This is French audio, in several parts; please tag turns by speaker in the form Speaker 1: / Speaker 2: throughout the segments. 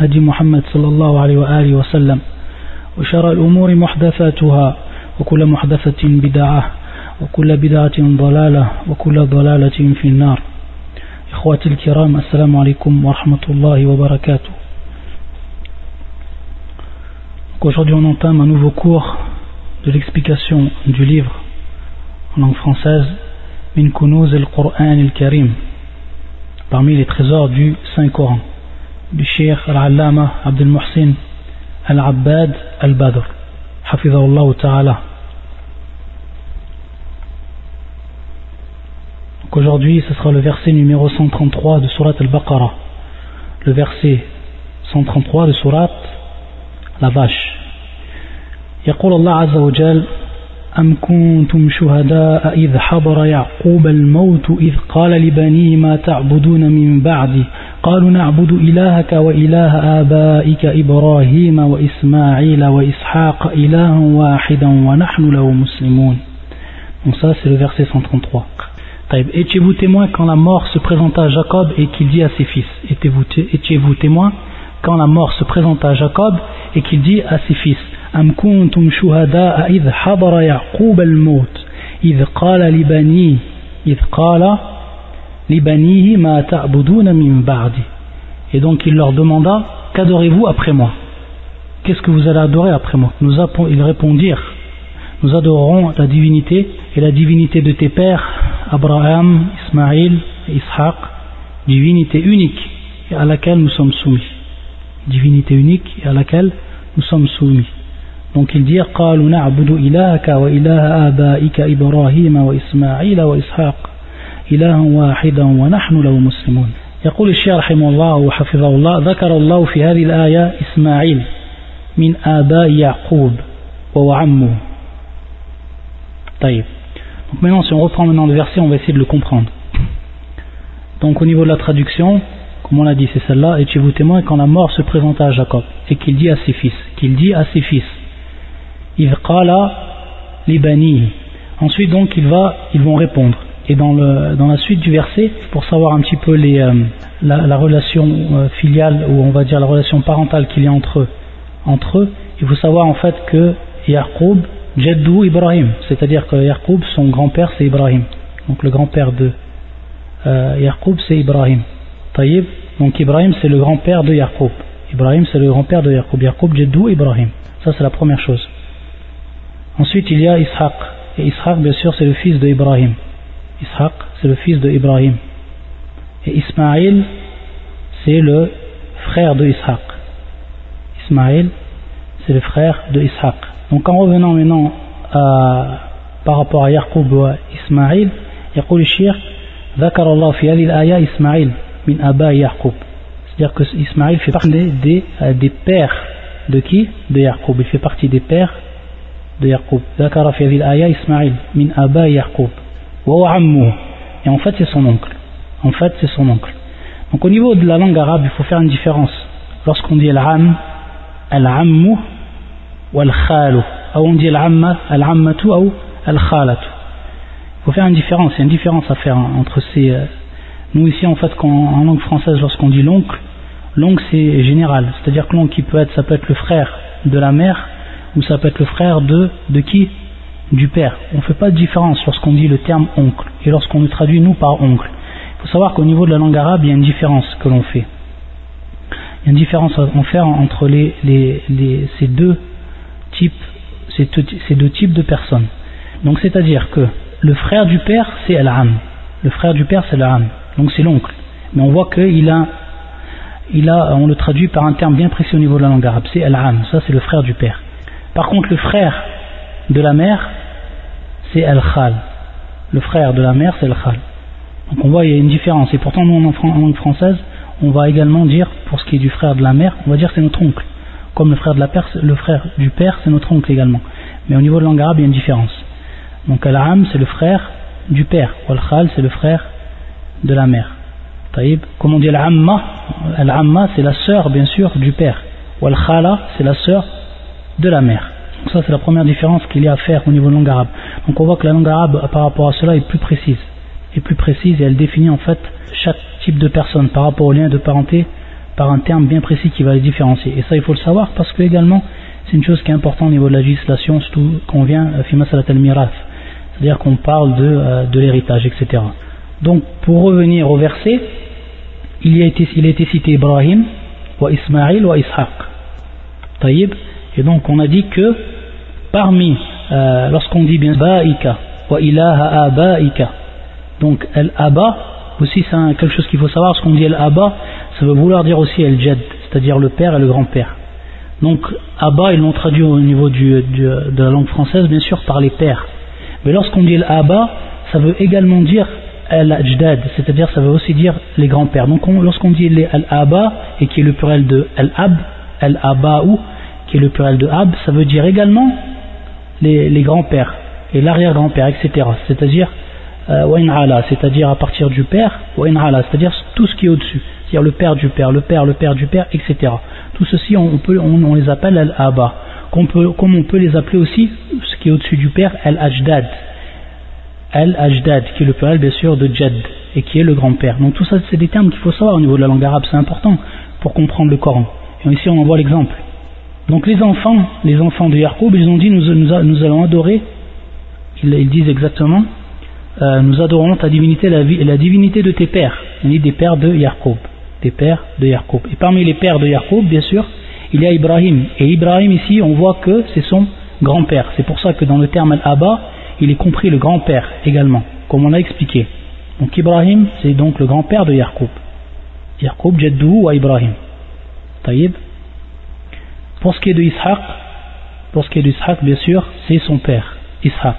Speaker 1: هدي محمد صلى الله عليه وآله وسلم وشر الأمور محدثاتها وكل محدثة بدعة وكل بدعة ضلالة وكل ضلالة في النار. إخواتي الكرام السلام عليكم ورحمة الله وبركاته. Aujourd'hui on entame un nouveau cours de l'explication du livre en langue française Min Kunuz al-Qur'an al-Karim parmi les trésors du Saint-Coran. Cheikh Al-Allama Abdel Muhsin Al-Abbad Al-Badr Hafizahullah Ta'ala Donc aujourd'hui ce sera le verset numéro 133 de Surat Al-Baqarah le verset 133 de Surat la vache يقول الله عز وجل أم كنتم شهداء إذ حضر يعقوب الموت إذ قال لبنيه ما تعبدون من بعدي قالوا نعبد إلهك وإله آبائك إبراهيم وإسماعيل وإسحاق إلها واحدا ونحن له مسلمون Donc ça c'est le verset 133. Étiez-vous témoin quand la mort se présenta à Jacob et qu'il dit à ses fils Étiez-vous témoin quand la mort se présenta à Jacob et qu'il dit à ses fils أم كنتم شهداء إذ حضر يعقوب الموت إذ قال لبنيه إذ قال لبنيه ما تعبدون من بعدي Et donc il leur demanda Qu'adorez-vous après moi Qu'est-ce que vous allez adorer après moi Nous Ils répondirent Nous adorerons la divinité et la divinité de tes pères, Abraham, Ismaïl et Ishaq, divinité unique et à laquelle nous sommes soumis. Divinité unique et à laquelle nous sommes soumis. Donc ils dirent قالوا نعبد إلهك وإله آبائك إبراهيم وإسماعيل وإسحاق إلها واحدا ونحن له مسلمون يقول الشيخ رحمه الله وحفظه الله ذكر الله في هذه الآية إسماعيل من آباء يعقوب وهو عمه طيب Donc maintenant si on reprend maintenant le verset on va essayer de le comprendre Donc au niveau de la traduction comme on l'a dit c'est celle-là et vous témoin quand la mort se présenta à Jacob et qu'il dit à ses fils qu'il dit à ses fils Ensuite donc il va, ils vont répondre. Et dans, la suite du verset, pour savoir un petit peu euh, la, relation euh, filiale ou on va dire la relation parentale qu'il y a entre eux, il faut savoir en fait que Yaqub, Jeddou Ibrahim, c'est-à-dire que Yaqub, son grand-père c'est Ibrahim. Donc le grand-père de euh, c'est Ibrahim. Taïb, donc Ibrahim c'est le grand-père de Yaqub. Ibrahim c'est le grand-père de Yaqub. Yaqub, Jeddou Ibrahim. Ça c'est la première chose. Ensuite, il y a Ishaq. Et Ishaq, bien sûr, c'est le fils d'Ibrahim. Ishaq, c'est le fils d'Ibrahim. Et Ismaïl, c'est le frère de Ishaq. Ismaïl, c'est le frère de Ishaq. Donc en revenant maintenant à, par rapport à Yaqub ou à Ismaïl, يقول الشيخ ذكر الله في هذه الآية إسماعيل من أباء يعقوب c'est-à-dire que Ismaïl fait partie des, des, des pères de qui De Yaqub. Il fait partie des pères de Yaqub. Zakara fi al-aya Ismaïl min Aba Yaqub. Et en fait, c'est son oncle. En fait, c'est son oncle. Donc au niveau de la langue arabe, il faut faire une différence. Lorsqu'on dit al-am, al-ammu ou al-khalu. Ou on dit al-amma, al-ammatu ou al-khalatu. Il faut faire une différence. Il y a une différence à faire entre ces. Euh, nous ici, en fait, en langue française, lorsqu'on dit l'oncle, l'oncle c'est général. C'est-à-dire que l'oncle peut être, ça peut être le frère de la mère ou ça peut être le frère de, de qui? Du père. On ne fait pas de différence lorsqu'on dit le terme oncle et lorsqu'on le traduit nous par oncle. Il faut savoir qu'au niveau de la langue arabe, il y a une différence que l'on fait. Il y a une différence à faire entre les, les, ces, deux types, ces, deux types de personnes. Donc c'est-à-dire que le frère du père, c'est al-am. Le frère du père, c'est l'am. Donc c'est l'oncle. Mais on voit qu'il a, il a, on le traduit par un terme bien précis au niveau de la langue arabe, c'est al-am. Ça, c'est le frère du père. Par contre, le frère de la mère, c'est Al-Khal. Le frère de la mère, c'est Al-Khal. Donc on voit, il y a une différence. Et pourtant, en langue française, on va également dire, pour ce qui est du frère de la mère, on va dire c'est notre oncle. Comme le frère, de la père, le frère du père, c'est notre oncle également. Mais au niveau de langue arabe, il y a une différence. Donc Al-Am, c'est le frère du père. Wal-Khal, c'est le frère de la mère. Taïb. Comme on dit Al-Amma, c'est la sœur, bien sûr, du père. Wal-Khala, c'est la sœur de la mère. Donc ça, c'est la première différence qu'il y a à faire au niveau de langue arabe. Donc on voit que la langue arabe, par rapport à cela, est plus précise. Est plus précise et elle définit en fait chaque type de personne par rapport au lien de parenté par un terme bien précis qui va les différencier. Et ça, il faut le savoir parce que également, c'est une chose qui est importante au niveau de la législation, surtout qu'on vient euh, c'est-à-dire qu'on parle de, euh, de l'héritage, etc. Donc, pour revenir au verset, il, a été, a été cité Ibrahim, wa Ismaïl, wa Ishaq. Et donc, on a dit que parmi, euh, lorsqu'on dit bien Ba'ika, wa ilaha abaika, donc al-aba, aussi c'est quelque chose qu'il faut savoir, ce qu'on dit al-aba, ça veut vouloir dire aussi al-jad, c'est-à-dire le père et le grand-père. Donc, Abba, ils l'ont traduit au niveau de la langue française, bien sûr, par les pères. Mais lorsqu'on dit l'Abba, ça veut également dire al-ajdad, c'est-à-dire ça veut aussi dire les grands-pères. Donc, lorsqu'on dit al-Abba, et qui est le plurel de al-Ab, al-Aba'u, qui est le plurel de Ab, ça veut dire également les, grands-pères et l'arrière-grand-père, etc. C'est-à-dire euh, c'est-à-dire à partir du père, c'est-à-dire tout ce qui est au-dessus, c'est-à-dire le père du père, le père, le père du père, etc. Tout ceci, on, les appelle al-aba, comme on peut les appeler aussi, ce qui est au-dessus du père, al-ajdad, al-ajdad, qui est le pluriel bien sûr de jad, et qui est le grand-père. Donc tout ça, c'est des termes qu'il faut savoir au niveau de la langue arabe, c'est important pour comprendre le Coran. Et ici, on en voit l'exemple. Donc les enfants, les enfants de Yacoub, ils ont dit, nous, allons adorer, ils disent exactement, euh, nous adorons ta divinité, la, la, divinité de tes pères, dit des pères de des pères de. Et parmi les pères de Yacoub, bien sûr, il y a Ibrahim. Et Ibrahim ici, on voit que c'est son grand-père. C'est pour ça que dans le terme al-Abba, il est compris le grand-père également, comme on l'a expliqué. Donc Ibrahim, c'est donc le grand-père de Yacoub. Yacoub, Jaddou ou Ibrahim. Taïb. Pour ce qui est de Ishaq, pour ce qui est d'Ishaq, bien sûr, c'est son père, Ishaq.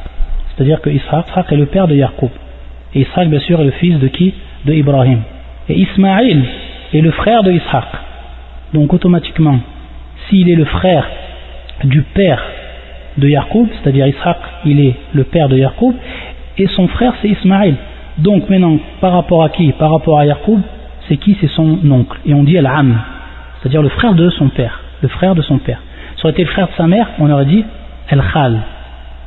Speaker 1: C'est-à-dire que Ishaq, est le père de Yaqub. Et Ishaq, bien sûr, est le fils de qui? De Ibrahim. Et Ismaïl est le frère de Ishaq. Donc automatiquement, s'il est le frère du père de Yaqub, c'est-à-dire Ishaq, il est le père de Yaqub, et son frère c'est Ismaïl. Donc maintenant, par rapport à qui? Par rapport à Yaqub, c'est qui? C'est son oncle. Et on dit Al-Am, c'est-à-dire le frère de son père. Le frère de son père. Ça aurait été le frère de sa mère, on aurait dit Al-Khal.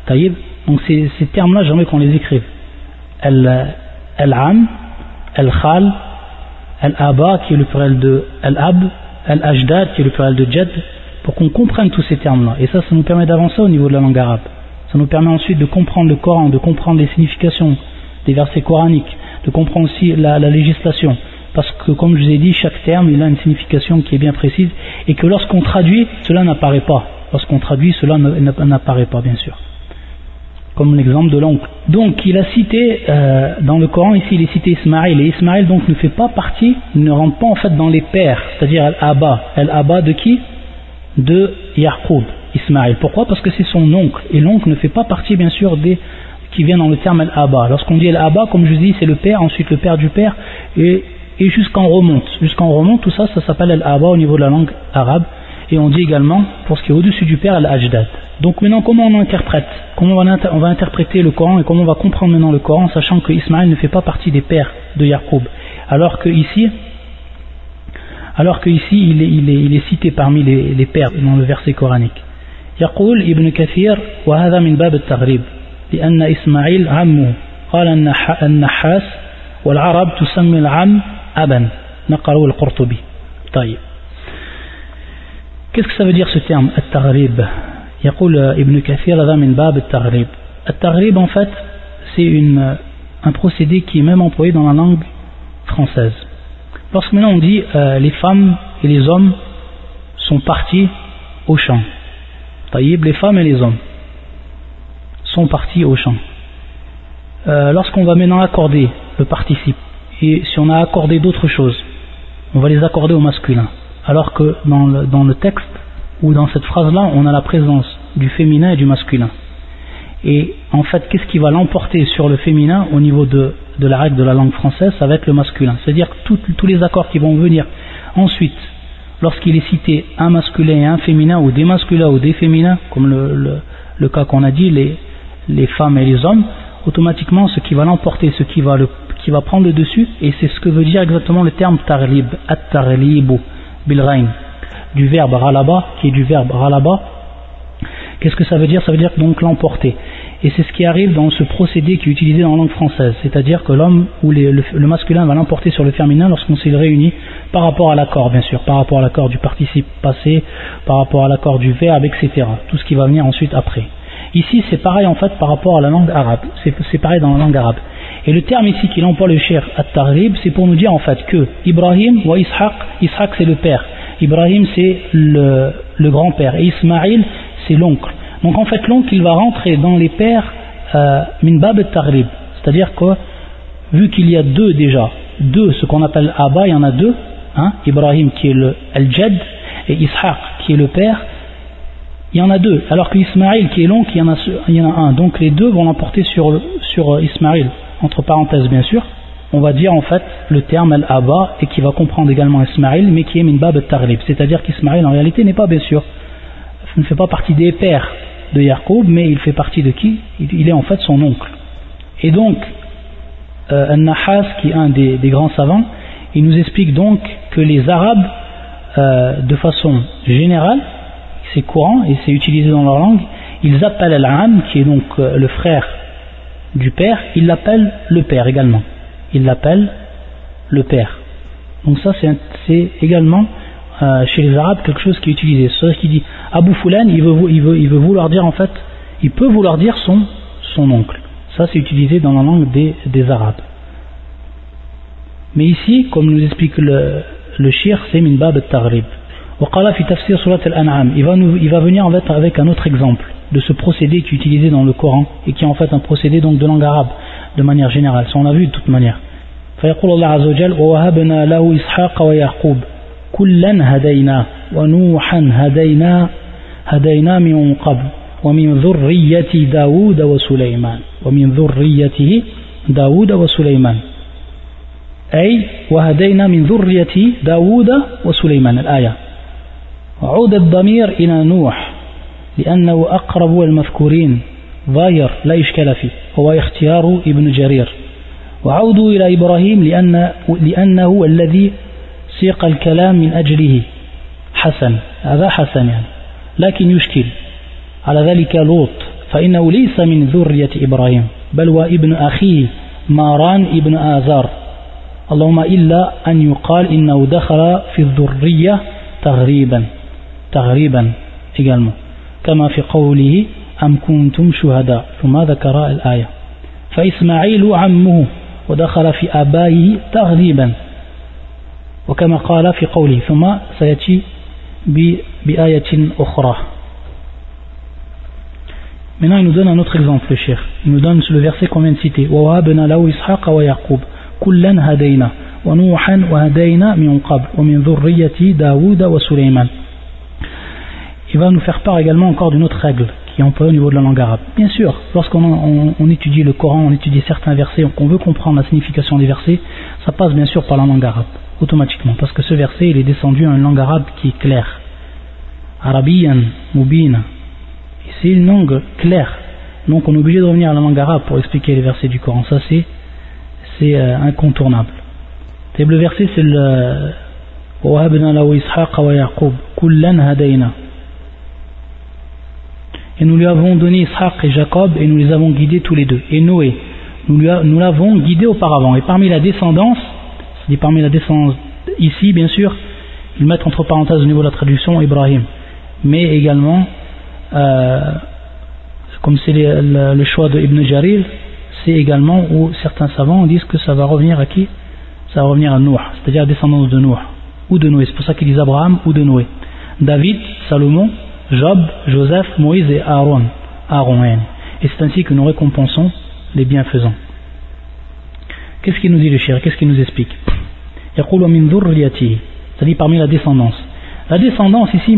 Speaker 1: Taïb donc ces, termes-là, j'aimerais qu'on les écrive. Al-Am, Al-Khal, Al-Aba, qui est le pluriel de Al-Ab, Al-Ajdad, qui est le pluriel de Jad, pour qu'on comprenne tous ces termes-là. Et ça, ça nous permet d'avancer au niveau de la langue arabe. Ça nous permet ensuite de comprendre le Coran, de comprendre les significations des versets coraniques, de comprendre aussi la législation. Parce que, comme je vous ai dit, chaque terme, il a une signification qui est bien précise, et que lorsqu'on traduit, cela n'apparaît pas. Lorsqu'on traduit, cela n'apparaît pas, bien sûr comme l'exemple de l'oncle. Donc il a cité euh, dans le Coran ici il est cité Ismaël et Ismaël donc ne fait pas partie, ne rentre pas en fait dans les pères, c'est-à-dire Al-Abba. Al-Abba de qui? De Yaqub, Ismaël. Pourquoi? Parce que c'est son oncle et l'oncle ne fait pas partie bien sûr des qui vient dans le terme Al-Abba. Lorsqu'on dit Al-Abba, comme je dis, c'est le père, ensuite le père du père et, et jusqu'en remonte. Jusqu'en remonte, tout ça, ça s'appelle Al-Abba au niveau de la langue arabe et on dit également pour ce qui est au-dessus du père Al-Ajdad. Donc maintenant, comment on interprète Comment on va, interpréter le Coran et comment on va comprendre maintenant le Coran, sachant que Ismaël ne fait pas partie des pères de Jacob, alors que ici, alors que ici il est, cité parmi les, pères dans le verset coranique. يقول ابن كثير وهذا من باب التغريب لأن إسماعيل عمه قال النحاس والعرب تسمي العم أبا نقره القرطبي طيب Qu'est-ce que ça veut dire ce terme, at-taghrib يقول ابن كثير هذا من باب التغريب التغريب en fait c'est une, un procédé qui est même employé dans la langue française lorsque maintenant on dit euh, les femmes et les hommes sont partis au champ taïb les femmes et les hommes sont partis au champ euh, lorsqu'on va maintenant accorder le participe et si on a accordé d'autres choses on va les accorder au masculin alors que dans le, dans le texte ou dans cette phrase-là, on a la présence du féminin et du masculin. Et en fait, qu'est-ce qui va l'emporter sur le féminin au niveau de, de, la règle de la langue française être le masculin? C'est-à-dire que tous les accords qui vont venir ensuite lorsqu'il est cité un masculin et un féminin, ou des masculins ou des féminins, comme le, le, cas qu'on a dit, les, les femmes et les hommes, automatiquement ce qui va l'emporter, ce qui va, le, qui va prendre le dessus, et c'est ce que veut dire exactement le terme tarlib, at-tarlibu, bilrain, du verbe ralaba, qui est du verbe ralaba. Qu'est-ce que ça veut dire? Ça veut dire donc l'emporter. Et c'est ce qui arrive dans ce procédé qui est utilisé dans la langue française, c'est-à-dire que l'homme ou le, masculin va l'emporter sur le féminin lorsqu'on s'y réunit par rapport à l'accord, bien sûr, par rapport à l'accord du participe passé, par rapport à l'accord du verbe, etc. Tout ce qui va venir ensuite après. Ici, c'est pareil en fait par rapport à la langue arabe. C'est pareil dans la langue arabe. Et le terme ici qu'il emploie le cher at-tarrib, c'est pour nous dire en fait que Ibrahim ou Ishaq, Ishaq c'est le père, Ibrahim c'est le, grand-père, et Ismaïl c'est l'oncle. Donc en fait, l'oncle, il va rentrer dans les pères euh, min bab tarib C'est-à-dire que, vu qu'il y a deux déjà, deux, ce qu'on appelle Abba, il y en a deux, hein, Ibrahim qui est le Al-Jad et Ishaq qui est le père, il y en a deux. Alors que Ismaïl qui est l'oncle, il, y en a, il y en a un. Donc les deux vont l'emporter sur, sur Ismaïl, entre parenthèses bien sûr. On va dire en fait le terme Al-Abba et qui va comprendre également Ismaïl, mais qui est min bab tarib C'est-à-dire qu'Ismaïl en réalité n'est pas bien sûr, ne fait pas partie des pères de Yacoub, mais il fait partie de qui? Il, est en fait son oncle. Et donc, euh, An-Nahas, qui est un des, grands savants, il nous explique donc que les Arabes, euh, de façon générale, c'est courant et c'est utilisé dans leur langue, ils appellent Al-Am, qui est donc euh, le frère du père, ils l'appellent le père également. Ils l'appellent le père. Donc ça c'est également euh, chez les Arabes quelque chose qui est utilisé. C'est-à-dire qu'il dit Abu Fulan, il veut, vouloir dire en fait, il peut vouloir dire son, son oncle. Ça c'est utilisé dans la langue des, des Arabes. Mais ici, comme nous explique le, le shir, c'est min bab al-taghrib. Il va, nous, il va venir en fait avec un autre exemple de ce procédé qui est utilisé dans le Coran et qui est en fait un procédé donc de langue arabe de manière générale. Ça on l'a vu de toute manière. فيقول الله عز وجل ووهبنا له إسحاق ويعقوب كلا هدينا ونوحا هدينا هدينا من قبل ومن ذرية داود وسليمان ومن ذريته داود وسليمان أي وهدينا من ذرية داود وسليمان الآية عود الضمير إلى نوح لأنه أقرب المذكورين ظاهر لا إشكال فيه هو اختيار ابن جرير. وعودوا إلى إبراهيم لأن لأنه الذي سيق الكلام من أجله. حسن هذا حسن يعني لكن يشكل. على ذلك لوط فإنه ليس من ذرية إبراهيم بل هو ابن أخيه ماران ابن آزار. اللهم إلا أن يقال إنه دخل في الذرية تغريبا. تغريبا également كما في قوله أم كنتم شهداء؟ ثم ذكر الآية. فإسماعيل عمه ودخل في آبائه تغريبا. وكما قال في قوله ثم سيأتي بآية أخرى. Maintenant, il nous donne un autre exemple, le cher. Il nous donne le verset qu'on vient de citer. وَوَهَبْنَا لَهُ إِسْحَاقَ وَيَعْقُوبَ. كُلًّا هَدَيْنَا. وَنُوحًا وَهَدَيْنَا مِنْ قَبْلِ. وَمِنْ ذُرِّيَّةِ دَاوُودَ وَسُلَيْمَانَ. Il va nous faire part également encore d'une autre règle qui est employée au niveau de la langue arabe. Bien sûr, lorsqu'on on, on étudie le Coran, on étudie certains versets, qu'on veut comprendre la signification des versets, ça passe bien sûr par la langue arabe automatiquement, parce que ce verset il est descendu en une langue arabe qui est claire. Arabiyan, Mubina. C'est une langue claire. Donc on est obligé de revenir à la langue arabe pour expliquer les versets du Coran. Ça c'est, c'est euh, incontournable. Le verset c'est le et nous lui avons donné Ishaq et Jacob et nous les avons guidés tous les deux. Et Noé, nous, l'avons guidé auparavant. Et parmi la descendance, dit parmi la descendance ici, bien sûr, ils mettent entre parenthèses au niveau de la traduction Ibrahim, mais également, euh, comme c'est le, choix de Ibn Jarir, c'est également où certains savants disent que ça va revenir à qui? Ça va revenir à Noé, c'est-à-dire la descendance de Noé, ou de Noé, c'est pour ça qu'ils disent Abraham ou de Noé. David, Salomon, Job, Joseph, Moïse et Aaron. Aaron et c'est ainsi que nous récompensons les bienfaisants. Qu'est-ce qu'il nous dit le cher? Qu'est-ce qu'il nous explique? C'est-à-dire parmi la descendance. La descendance ici,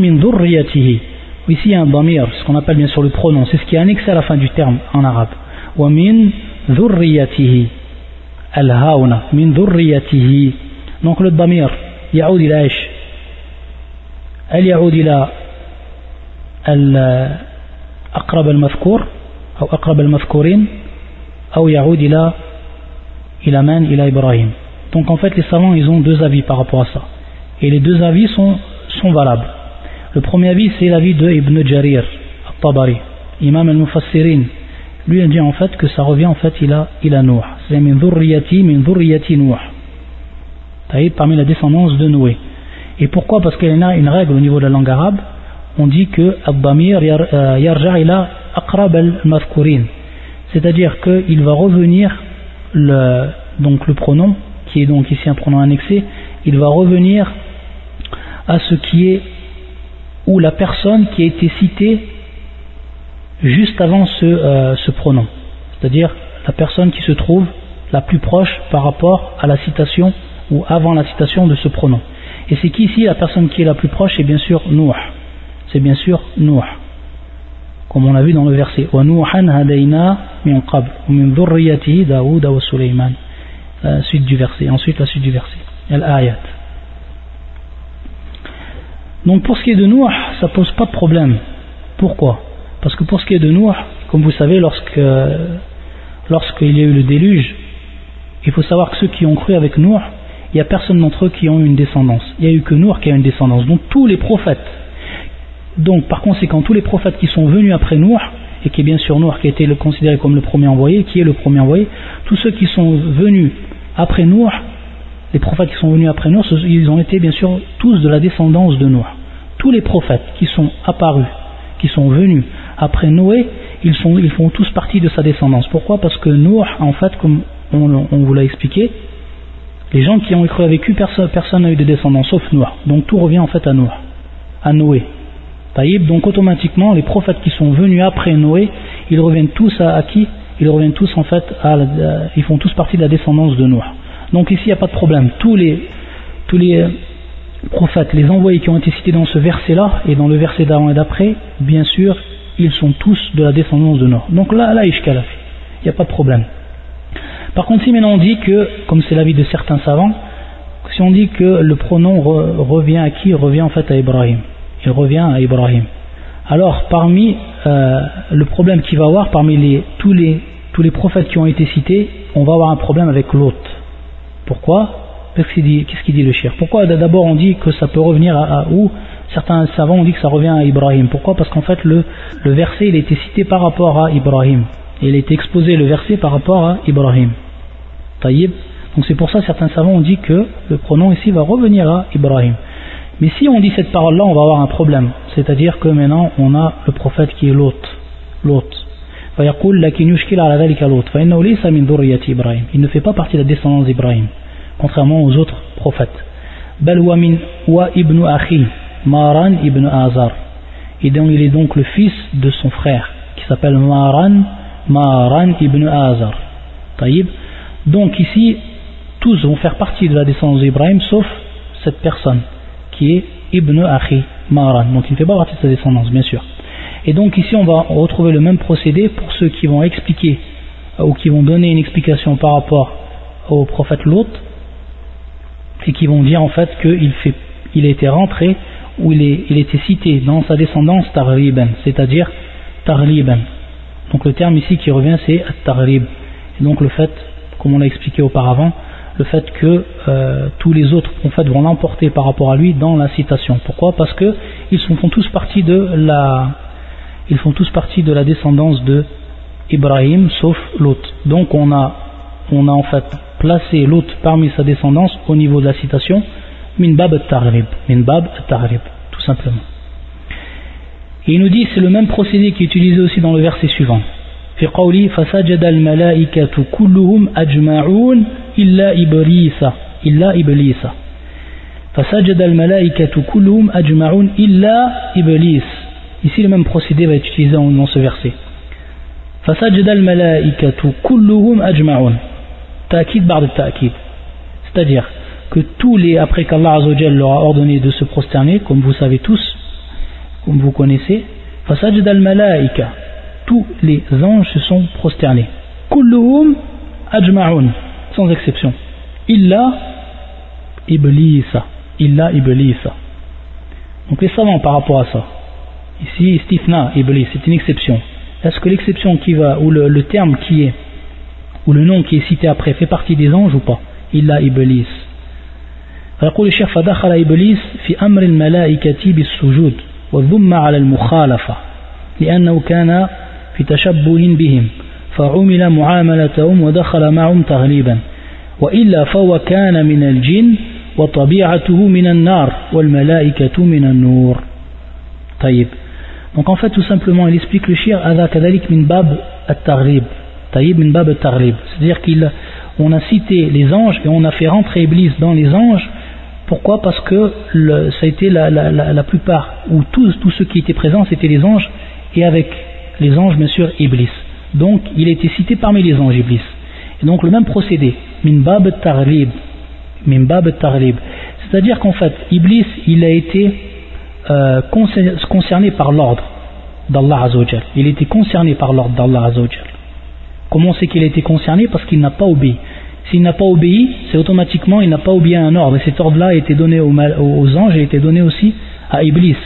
Speaker 1: Ici, il y a un damir, ce qu'on appelle bien sûr le pronom, c'est ce qui est annexé à la fin du terme en arabe. Donc le damir, yaoud ila ish. أقرب المذكور أو أقرب المذكورين أو يعود إلى إلى من إلى إبراهيم donc en fait les savants ils ont deux avis par rapport à ça et les deux avis sont, sont valables le premier avis c'est l'avis de Ibn Jarir al-Tabari imam al-Mufassirin lui il dit en fait que ça revient en fait il a, il a Nuh c'est min dhurriyati min dhurriyati Nuh parmi la descendance de Noé et pourquoi parce qu'il y a une règle au niveau de la langue arabe on dit que Abdamir euh, yarja ila aqrab al-mafkurin c'est-à-dire qu'il va revenir le, donc le pronom qui est donc ici un pronom annexé il va revenir à ce qui est ou la personne qui a été citée juste avant ce, euh, ce pronom. C'est-à-dire la personne qui se trouve la plus proche par rapport à la citation ou avant la citation de ce pronom. Et c'est qu'ici la personne qui est la plus proche? C'est bien sûr Nuh c'est bien sûr Nuh. Comme on l'a vu dans le verset. La suite du verset. Ensuite la suite du verset. Al-Ayat. Donc pour ce qui est de Nuh, ça pose pas de problème. Pourquoi? Parce que pour ce qui est de Nuh, comme vous savez, lorsque lorsqu'il y a eu le déluge, il faut savoir que ceux qui ont cru avec Nuh, il n'y a personne d'entre eux qui ont eu une descendance. Il n'y a eu que Nuh qui a une descendance. Donc tous les prophètes donc, par conséquent, tous les prophètes qui sont venus après Nour, et qui est bien sûr Nour qui a été considéré comme le premier envoyé, qui est le premier envoyé, tous ceux qui sont venus après Nour, les prophètes qui sont venus après Nour, ils ont été bien sûr tous de la descendance de Nour. Tous les prophètes qui sont apparus, qui sont venus après Noé, ils, font tous partie de sa descendance. Pourquoi? Parce que Nour, en fait, comme on, vous l'a expliqué, les gens qui ont cru avec personne n'a eu de descendance sauf Nour. Donc tout revient en fait à Nour, à Noé donc automatiquement, les prophètes qui sont venus après Noé, ils reviennent tous à, qui? Ils reviennent tous en fait, à ils font tous partie de la descendance de Noé. Donc ici, il n'y a pas de problème. Tous les, euh, prophètes, les envoyés qui ont été cités dans ce verset-là et dans le verset d'avant et d'après, bien sûr, ils sont tous de la descendance de Noé. Donc là, là, il n'y a pas de problème. Par contre, si maintenant on dit que, comme c'est l'avis de certains savants, si on dit que le pronom revient à qui? Revient en fait à Ibrahim revient à Ibrahim. Alors, parmi euh, le problème qu'il va avoir, parmi les, tous, les, tous les prophètes qui ont été cités, on va avoir un problème avec l'autre. Pourquoi? Qu'est-ce qu'il dit, dit, le shir Pourquoi d'abord on dit que ça peut revenir à, où? Certains savants ont dit que ça revient à Ibrahim. Pourquoi? Parce qu'en fait le, verset il a été cité par rapport à Ibrahim. Il a été exposé le verset par rapport à Ibrahim. Taïb. Donc c'est pour ça que certains savants ont dit que le pronom ici va revenir à Ibrahim. Mais si on dit cette parole-là, on va avoir un problème. C'est-à-dire que maintenant, on a le prophète qui est l'hôte. L'hôte. Il ne fait pas partie de la descendance d'Ibrahim, contrairement aux autres prophètes. Ibn Azar. Et donc il est donc le fils de son frère, qui s'appelle Maran, Maran ibn Azar. Taïb. Donc ici, tous vont faire partie de la descendance d'Ibrahim, sauf cette personne qui est Ibn Akhi Maran. Donc il ne fait pas partie de sa descendance, bien sûr. Et donc ici on va retrouver le même procédé pour ceux qui vont expliquer euh, ou qui vont donner une explication par rapport au prophète Lot et qui vont dire en fait qu'il a été rentré ou il, il était cité dans sa descendance Tarliban, c'est-à-dire Tarliban. Donc le terme ici qui revient c'est Tarlib. Et donc le fait, comme on l'a expliqué auparavant, le fait que euh, tous les autres prophètes vont l'emporter par rapport à lui dans la citation. Pourquoi? Parce que ils font tous partie de la, descendance de Ibrahim, sauf l'autre. Donc on a, en fait placé l'autre parmi sa descendance au niveau de la citation min bab tarib, tarib, tout simplement. Et il nous dit c'est le même procédé qui est utilisé aussi dans le verset suivant. في قولي فسجد الملائكة كلهم أجمعون إلا إبليس إلا إبليس فسجد الملائكة كلهم أجمعون إلا إبليس Ici le même procédé va être utilisé dans ce verset. فسجد الملائكة كلهم أجمعون تأكيد بعد التأكيد C'est-à-dire que tous les, après qu'Allah Azzawajal leur a ordonné de se prosterner, comme vous savez tous, comme vous connaissez, فسجد الملائكة tous les anges se sont prosternés. Kulluhum ajma'un, sans exception. Illa iblisa, illa iblisa. Donc les savants par rapport à ça, ici istifna, iblis, c'est une exception. Est-ce que l'exception qui va, ou le, terme qui est, ou le nom qui est cité après fait partie des anges ou pas Il a iblis. فيقول الشيخ فدخل إبليس في أمر الملائكة بالسجود والذم على المخالفة لأنه كان في تشبه بهم فعمل معاملتهم ودخل معهم تغليبا وإلا فهو كان من الجن وطبيعته من النار والملائكة من النور طيب Donc en fait, tout simplement, il explique le shir هذا كذلك من باب التغليب طيب من باب التغليب c'est-à-dire qu'on a cité les anges et on a fait rentrer Iblis dans les anges pourquoi Parce que le, ça a été la, la, la, la plupart, ou tous, tous ceux qui étaient présents, c'était les anges, et avec les anges, sûr, Iblis. Donc, il a été cité parmi les anges, Iblis. Et donc, le même procédé, min bab tarlib, min bab tarlib. C'est-à-dire qu'en fait, Iblis, il a été euh, concerné par l'ordre d'Allah Azzawajal. Il été concerné par l'ordre d'Allah Azzawajal. Comment c'est qu'il a été concerné? Parce qu'il n'a pas obéi. S'il n'a pas obéi, c'est automatiquement il n'a pas obéi à un ordre. Et cet ordre-là a été donné aux, anges et a été donné aussi à Iblis.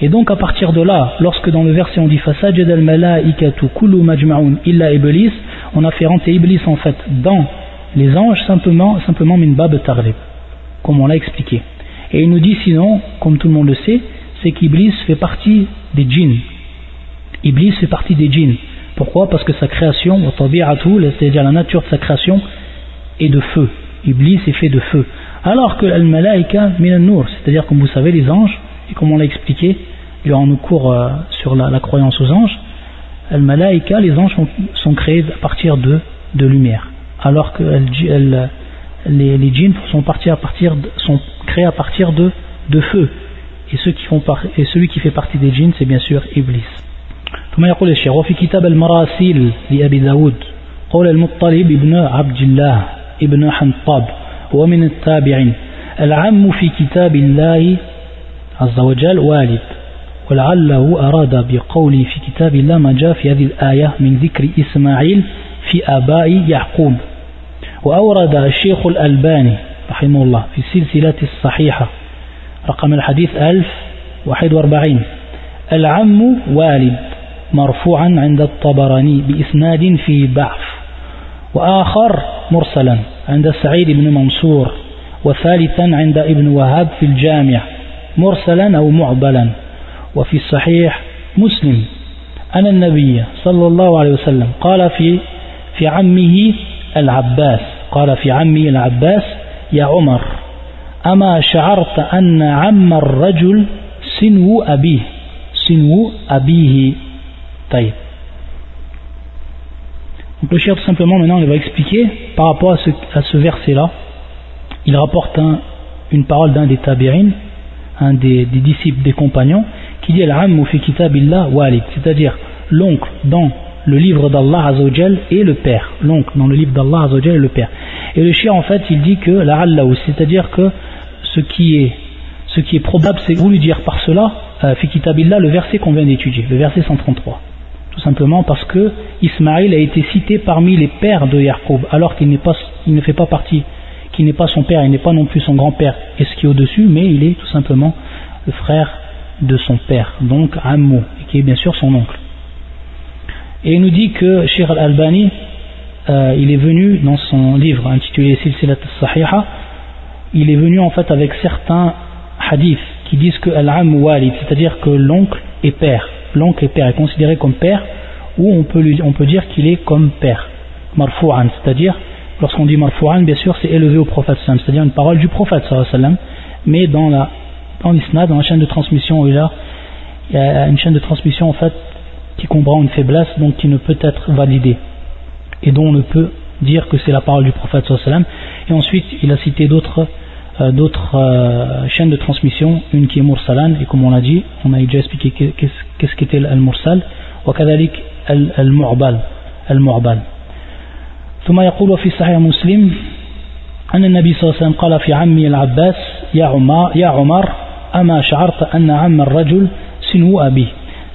Speaker 1: Et donc à partir de là, lorsque dans le verset on dit Fasajad al malaikatu kullu majma'un illa Iblis, on a fait rentrer Iblis en fait dans les anges simplement, simplement min comme on l'a expliqué. Et il nous dit sinon, comme tout le monde le sait, c'est qu'Iblis fait partie des djinns. Iblis fait partie des djinns. Pourquoi? Parce que sa création, c'est-à-dire la nature de sa création, et de feu. Iblis est fait de feu. Alors que al-malaika min c'est-à-dire comme vous savez les anges, et comme on l'a expliqué durant nos cours euh, sur la, croyance aux anges, al-malaika, les anges sont, créés à partir de, de lumière. Alors que les, les djinns sont, à partir sont créés à partir de, de feu. Et, ceux qui font et celui qui fait partie des djinns, c'est bien sûr Iblis. ثم يقول الشيخ وفي كتاب المراسيل لأبي داود قول المطلب ابن عبد الله ابن حنطاب ومن التابعين العم في كتاب الله عز وجل والد ولعله أراد بقوله في كتاب الله ما جاء في هذه الآية من ذكر إسماعيل في آباء يعقوب. وأورد الشيخ الألباني رحمه الله في السلسلة الصحيحة رقم الحديث 1041 العم والد مرفوعا عند الطبراني بإسناد في ضعف وآخر مرسلا عند سعيد بن منصور وثالثا عند ابن وهاب في الجامع. مرسلا أو معضلا. وفي الصحيح مسلم. أن النبي صلى الله عليه وسلم قال في في عمه العباس قال في عمه العباس يا عمر أما شعرت أن عم الرجل سنو أبيه؟ سنو أبيه. طيب. Donc le tout simplement maintenant il va expliquer par rapport à ce, à ce verset-là, il rapporte un, une parole d'un des tabérines, un des, disciples, des compagnons, qui dit Al-Ammu fi kitabillah walid, c'est-à-dire l'oncle dans le livre d'Allah Azzawajal et le père, l'oncle dans le livre d'Allah Azzawajal et le père. Et le chien en fait il dit que la c'est-à-dire que ce qui est probable c'est voulu dire par cela, euh, fi kitabillah, le verset qu'on vient d'étudier, le verset 133 tout simplement parce que Ismaïl a été cité parmi les pères de Jacob, alors qu'il ne fait pas partie, qu'il n'est pas son père, il n'est pas non plus son grand-père, et ce qui est au-dessus, mais il est tout simplement le frère de son père, donc Ammou, qui est bien sûr son oncle. Et il nous dit que Shir al-Albani, euh, il est venu dans son livre intitulé Silsilat al-Sahiha, il est venu en fait avec certains hadiths qui disent que Al-Am Walid, c'est-à-dire que l'oncle est père l'oncle et père est considéré comme père, ou on peut, on peut dire qu'il est comme père, marfou'an, c'est-à-dire, lorsqu'on dit marfou'an, bien sûr, c'est élevé au prophète c'est-à-dire une parole du prophète sallam, mais dans la dans l'isna, dans la chaîne de transmission, il y a une chaîne de transmission en fait qui comprend une faiblesse, donc qui ne peut être validée, et dont on ne peut dire que c'est la parole du prophète sallam. Et ensuite, il a cité d'autres euh, d'autres euh, chaînes de transmission, une qui est Mursalan, et comme on l'a dit, on a déjà expliqué qu'est-ce qu'était al-Mursal, wa kadalik al-Mu'bal, al-Mu'bal. ثم يقول في صحيح مسلم أن النبي صلى الله عليه وسلم قال في عمي العباس يا عمر, يا عمر أما شعرت أن عم الرجل سنو أبيه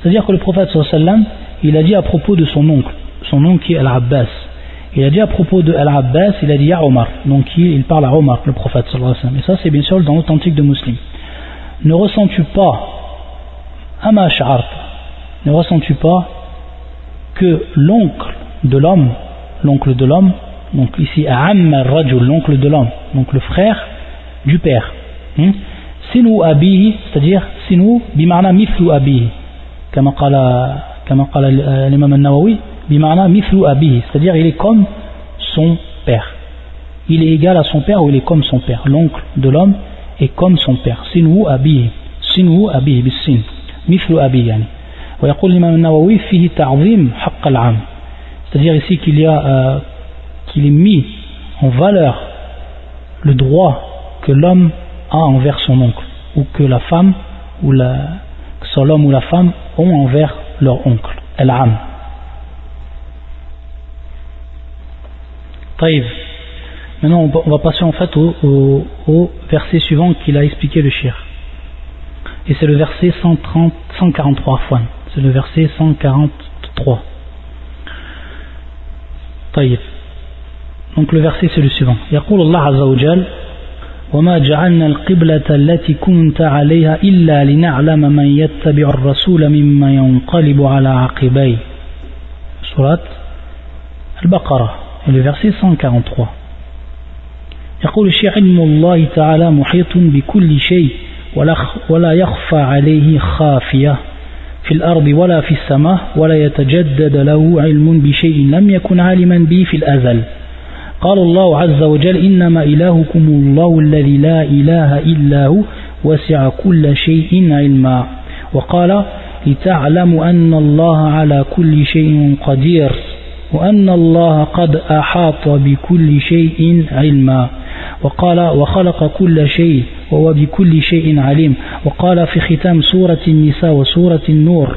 Speaker 1: c'est-à-dire que le prophète صلى الله عليه وسلم il a dit à propos de son oncle son oncle qui est Al-Abbas Il a dit à propos de Al-Abbas, il a dit à Omar. Donc il, parle à Omar, le prophète sallallahu alayhi wa sallam. Et ça, c'est bien sûr dans l'authentique de Muslim. ne ressens-tu pas ama ne ressens-tu pas que l'oncle de l'homme l'oncle de l'homme donc ici amma rajul l'oncle de l'homme donc le frère du père hein? sinu abihi c'est-à-dire sinu bima'na mithlu abihi كما قال كما قال الإمام النووي بمعنى مثل أبيه c'est-à-dire il est comme son père il est égal à son père ou il est comme son père l'oncle de l'homme est comme son père سنو أبيه سنو أبيه بالسن مثل أبيه يعني ويقول الإمام النووي فيه تعظيم حق العام c'est-à-dire ici qu'il y a euh, qu'il est mis en valeur le droit que l'homme a envers son oncle ou que la femme ou que soit l'homme ou la femme ont envers leur oncle al-am Maintenant, on va passer en fait au, verset suivant qu'il a expliqué le shir. Et c'est le verset 130, 143 fois. C'est le verset 143. طيب. Donc le verset c'est le suivant. يقول الله عز وجل وما جعلنا القبلة التي كنت عليها إلا لنعلم من يتبع الرسول مما ينقلب على عقبيه. سورة البقرة. Et le verset 143. يقول علم الله تعالى محيط بكل شيء ولا يخفى عليه خافية في الأرض ولا في السماء ولا يتجدد له علم بشيء لم يكن عالما به في الأزل. قال الله عز وجل إنما إلهكم الله الذي لا إله إلا هو وسع كل شيء علما. وقال لتعلموا أن الله على كل شيء قدير وأن الله قد أحاط بكل شيء علما. وقال وخلق كل شيء وهو بكل شيء عليم وقال في ختام سورة النساء وسورة النور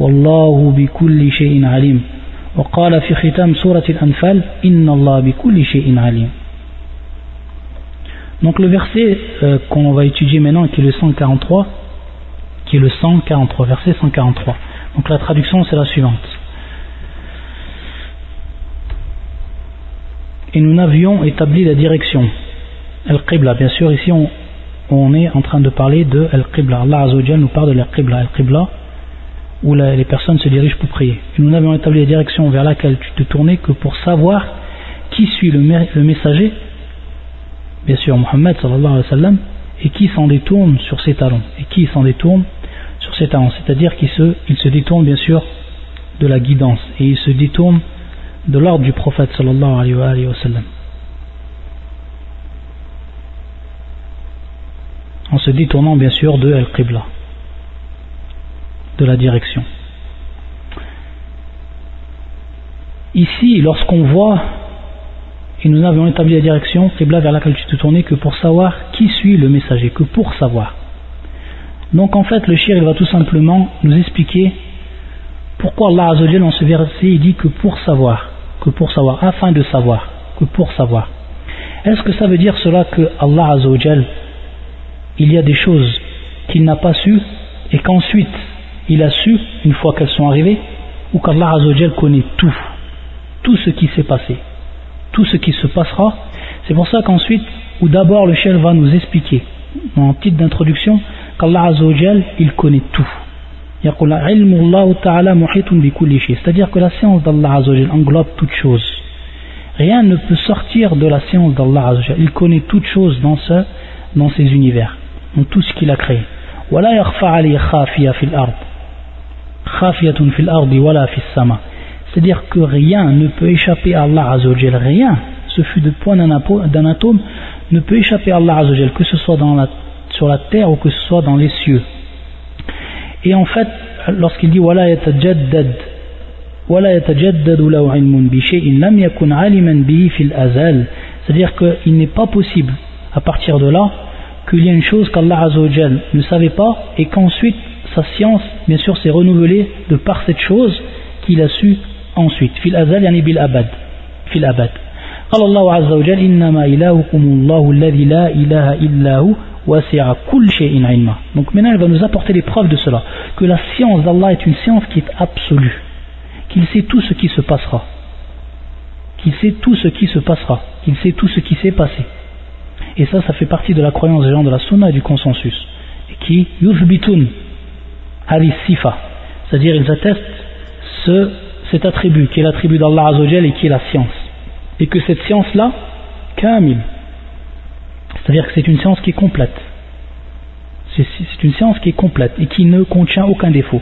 Speaker 1: والله بكل شيء عليم وقال في ختام سورة الأنفال إن الله بكل شيء عليم Donc le verset euh, qu'on va étudier maintenant qui est le 143 qui est le 143 verset 143 donc la traduction c'est la suivante et nous n'avions établi la direction Al-Qibla, bien sûr, ici on, est en train de parler de Al-Qibla. Allah Azzawajal nous parle de Al-Qibla. Al-Qibla, où les personnes se dirigent pour prier. Nous n'avions établi la direction vers laquelle tu te tournais que pour savoir qui suit le, le messager, bien sûr Mohammed sallallahu alayhi wa sallam, et qui s'en détourne sur ses talons. Et qui s'en détourne sur ses talons. C'est-à-dire qu'il se, il se détourne bien sûr de la guidance. Et il se détourne de l'ordre du prophète sallallahu alayhi wa sallam. En se détournant bien sûr de Al-Qibla, de la direction. Ici, lorsqu'on voit, et nous n'avions établi la direction, Qibla vers laquelle tu te tournais, que pour savoir qui suit le messager, que pour savoir. Donc en fait, le shir, il va tout simplement nous expliquer pourquoi Allah Azzawajal dans ce verset, il dit que pour savoir, que pour savoir, afin de savoir, que pour savoir. Est-ce que ça veut dire cela que Allah Azzawajal, il y a des choses qu'il n'a pas su et qu'ensuite il a su une fois qu'elles sont arrivées ou qu'Allah Azzawajal connaît tout, tout ce qui s'est passé, tout ce qui se passera. C'est pour ça qu'ensuite, ou d'abord le chef va nous expliquer, en titre d'introduction, qu'Allah Azzawajal, il connaît tout. C'est-à-dire que la science d'Allah Azzawajal englobe toute chose. Rien ne peut sortir de la science d'Allah Azzawajal. Il connaît toute chose dans, ce, dans ces univers dans tout ce qu'il a créé. C'est-à-dire que rien ne peut échapper à Allah Azzawajal, rien, ce fut de point d'un atome, ne peut échapper à Allah Azzawajal, que ce soit dans la, sur la terre ou que ce soit dans les cieux. Et en fait, lorsqu'il dit ولا يتجدد ولا يتجدد له علم بشيء لم يكن عالما به في الأزل c'est-à-dire qu'il n'est pas possible à partir de là qu'il y a une chose qu'Allah Azzawajal ne savait pas et qu'ensuite sa science, bien sûr, s'est renouvelée de par cette chose qu'il a su ensuite. Fil azal yani bil abad. Fil abad. قال الله عز وجل إنما إلهكم الله الذي لا إله إلا هو وسع كل شيء علما donc maintenant il va nous apporter les preuves de cela que la science d'Allah est une science qui est absolue qu'il sait tout ce qui se passera qu'il sait tout ce qui se passera qu'il sait tout ce qui s'est passé et ça, ça fait partie de la croyance des gens de la sunna et du consensus. qui yuthbitun hadith sifa, c'est-à-dire ils attestent ce, cet attribut qui est l'attribut d'Allah Azzawajal et qui est la science. Et que cette science-là, kamil, c'est-à-dire que c'est une science qui est complète. C'est une science qui est complète et qui ne contient aucun défaut.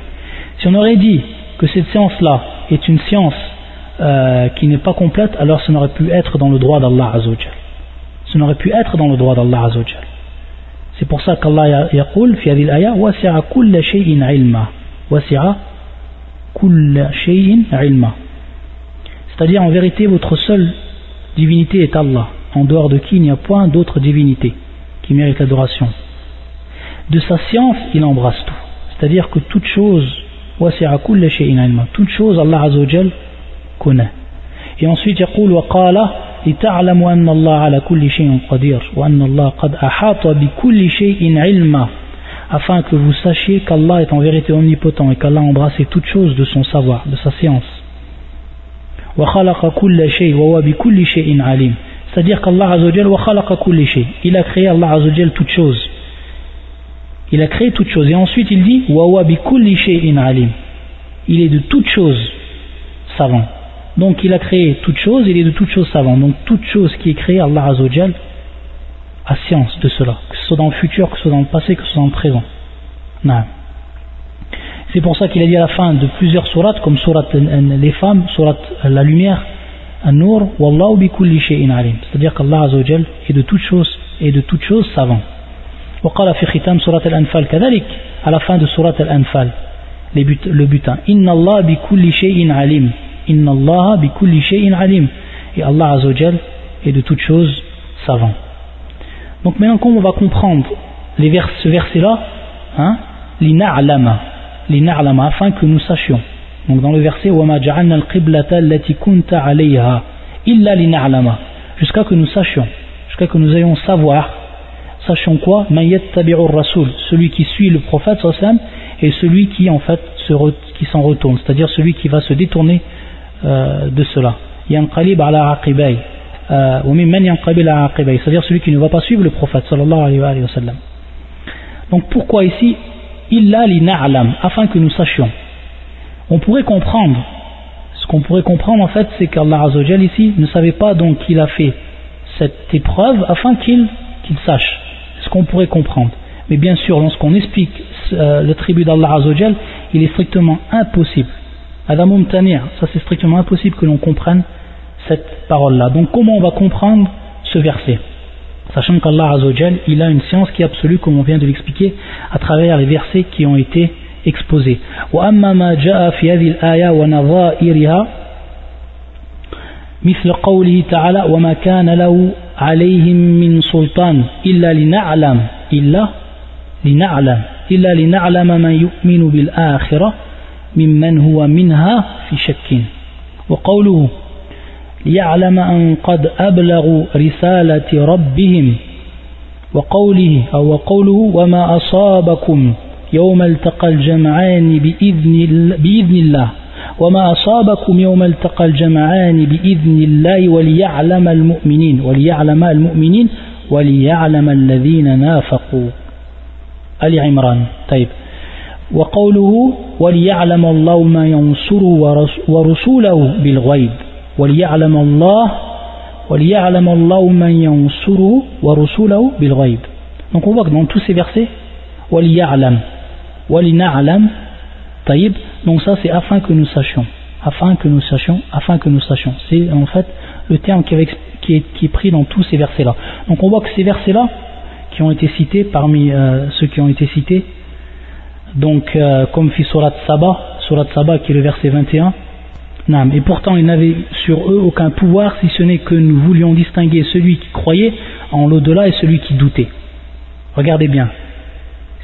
Speaker 1: Si on aurait dit que cette science-là est une science euh, qui n'est pas complète, alors ce n'aurait pu être dans le droit d'Allah Azzawajal Ce n'aurait pu être dans le droit d'Allah Azzawajal. C'est pour ça qu'Allah yaqul fi hadhihi al-aya wasi'a kull shay'in ilma. Wasi'a kull shay'in ilma. C'est-à-dire en vérité votre seule divinité est Allah, en dehors de qui il n'y a point d'autre divinité qui mérite l'adoration. De sa science, il embrasse tout. C'est-à-dire que toute chose, wasi'a kull shay'in ilma. Toute chose Allah Azzawajal connaît. Et ensuite, يقول وقال لتعلموا أن الله على كل شيء قدير وأن الله قد أحاط بكل شيء علما afin que vous sachiez qu'Allah est en vérité omnipotent et qu'Allah a embrassé toute chose de son savoir, de sa science. وخلق كل شيء وهو بكل شيء عليم c'est-à-dire qu'Allah Azzawajal وخلق كل شيء il a créé Allah Azzawajal toute chose il a créé toute chose et ensuite il dit وهو بكل شيء عليم il est de toute chose savant donc il a créé toute chose, il est de toute chose savant. Donc toute chose qui est créée, Allah Azzawajal a science de cela, que ce soit dans le futur, que ce soit dans le passé, que ce soit dans le présent. C'est pour ça qu'il a dit à la fin de plusieurs sourates, comme sourate les femmes, sourate la lumière, An-Nur, Wallahu bi kulli shay'in alim. C'est-à-dire qu'Allah Azzawajal est de toute chose et de toute chose savant. وقال في ختام سورة الأنفال كذلك على fin de سورة الأنفال le butin إن الله بكل شيء عليم Inna Allah bi kulli shay'in alim. Et Allah Azzawajal est de toutes choses savant. Donc maintenant, comme on va comprendre les vers, ce verset-là, hein, l'ina'lama, l'ina'lama, afin que nous sachions. Donc dans le verset, وَمَا جَعَلْنَا الْقِبْلَةَ الَّتِي كُنْتَ عَلَيْهَا إِلَّا لِنَعْلَمَا Jusqu'à que nous sachions, jusqu'à que nous ayons savoir, sachons quoi مَنْ يَتَّبِعُ الرَّسُولِ Celui qui suit le prophète, et celui qui en fait se, qui s'en retourne, c'est-à-dire celui qui va se détourner euh, de cela. Ala aqibay. Euh, c'est-à-dire celui qui ne va pas suivre le prophète alayhi wa sallam. Donc pourquoi ici illa li na'lam afin que nous sachions. On pourrait comprendre ce qu'on pourrait comprendre en fait c'est qu'Allah Azzawajal ici ne savait pas donc qu'il a fait cette épreuve afin qu'il qu'il sache ce qu'on pourrait comprendre. Mais bien sûr, lorsqu'on explique euh, le tribut d'Allah Azzawajal, il est strictement impossible ça c'est strictement impossible que l'on comprenne cette parole-là. Donc comment on va comprendre ce verset Sachant qu'Allah Azzawajal, il a une science qui est absolue, comme on vient de l'expliquer, à travers les versets qui ont été exposés. مثل قوله تعالى وما كان له عليهم من سلطان إلا لنعلم إلا لنعلم إلا لنعلم من يؤمن بالآخرة ممن هو منها في شك. وقوله ليعلم أن قد أبلغوا رسالة ربهم. وقوله أو وقوله وما أصابكم يوم التقى الجمعان بإذن, بإذن الله. وما أصابكم يوم التقى الجمعان بإذن الله وليعلم المؤمنين. وليعلم المؤمنين وليعلم الذين نافقوا. آل عمران. طيب. وقوله وليعلم الله ما ينصره ورسوله بالغيب وليعلم الله وليعلم الله من ينصره ورسوله بالغيب donc on voit que dans tous ces versets وليعلم ولنعلم طيب donc ça c'est afin que nous sachions afin que nous sachions afin que nous sachions c'est en fait le terme qui, est, qui, est, qui est pris dans tous ces versets là donc on voit que ces versets là qui ont été cités parmi euh, ceux qui ont été cités donc euh, comme fit Surat Saba, Surat Saba qui est le verset 21, et pourtant ils n'avaient sur eux aucun pouvoir si ce n'est que nous voulions distinguer celui qui croyait en l'au-delà et celui qui doutait. Regardez bien,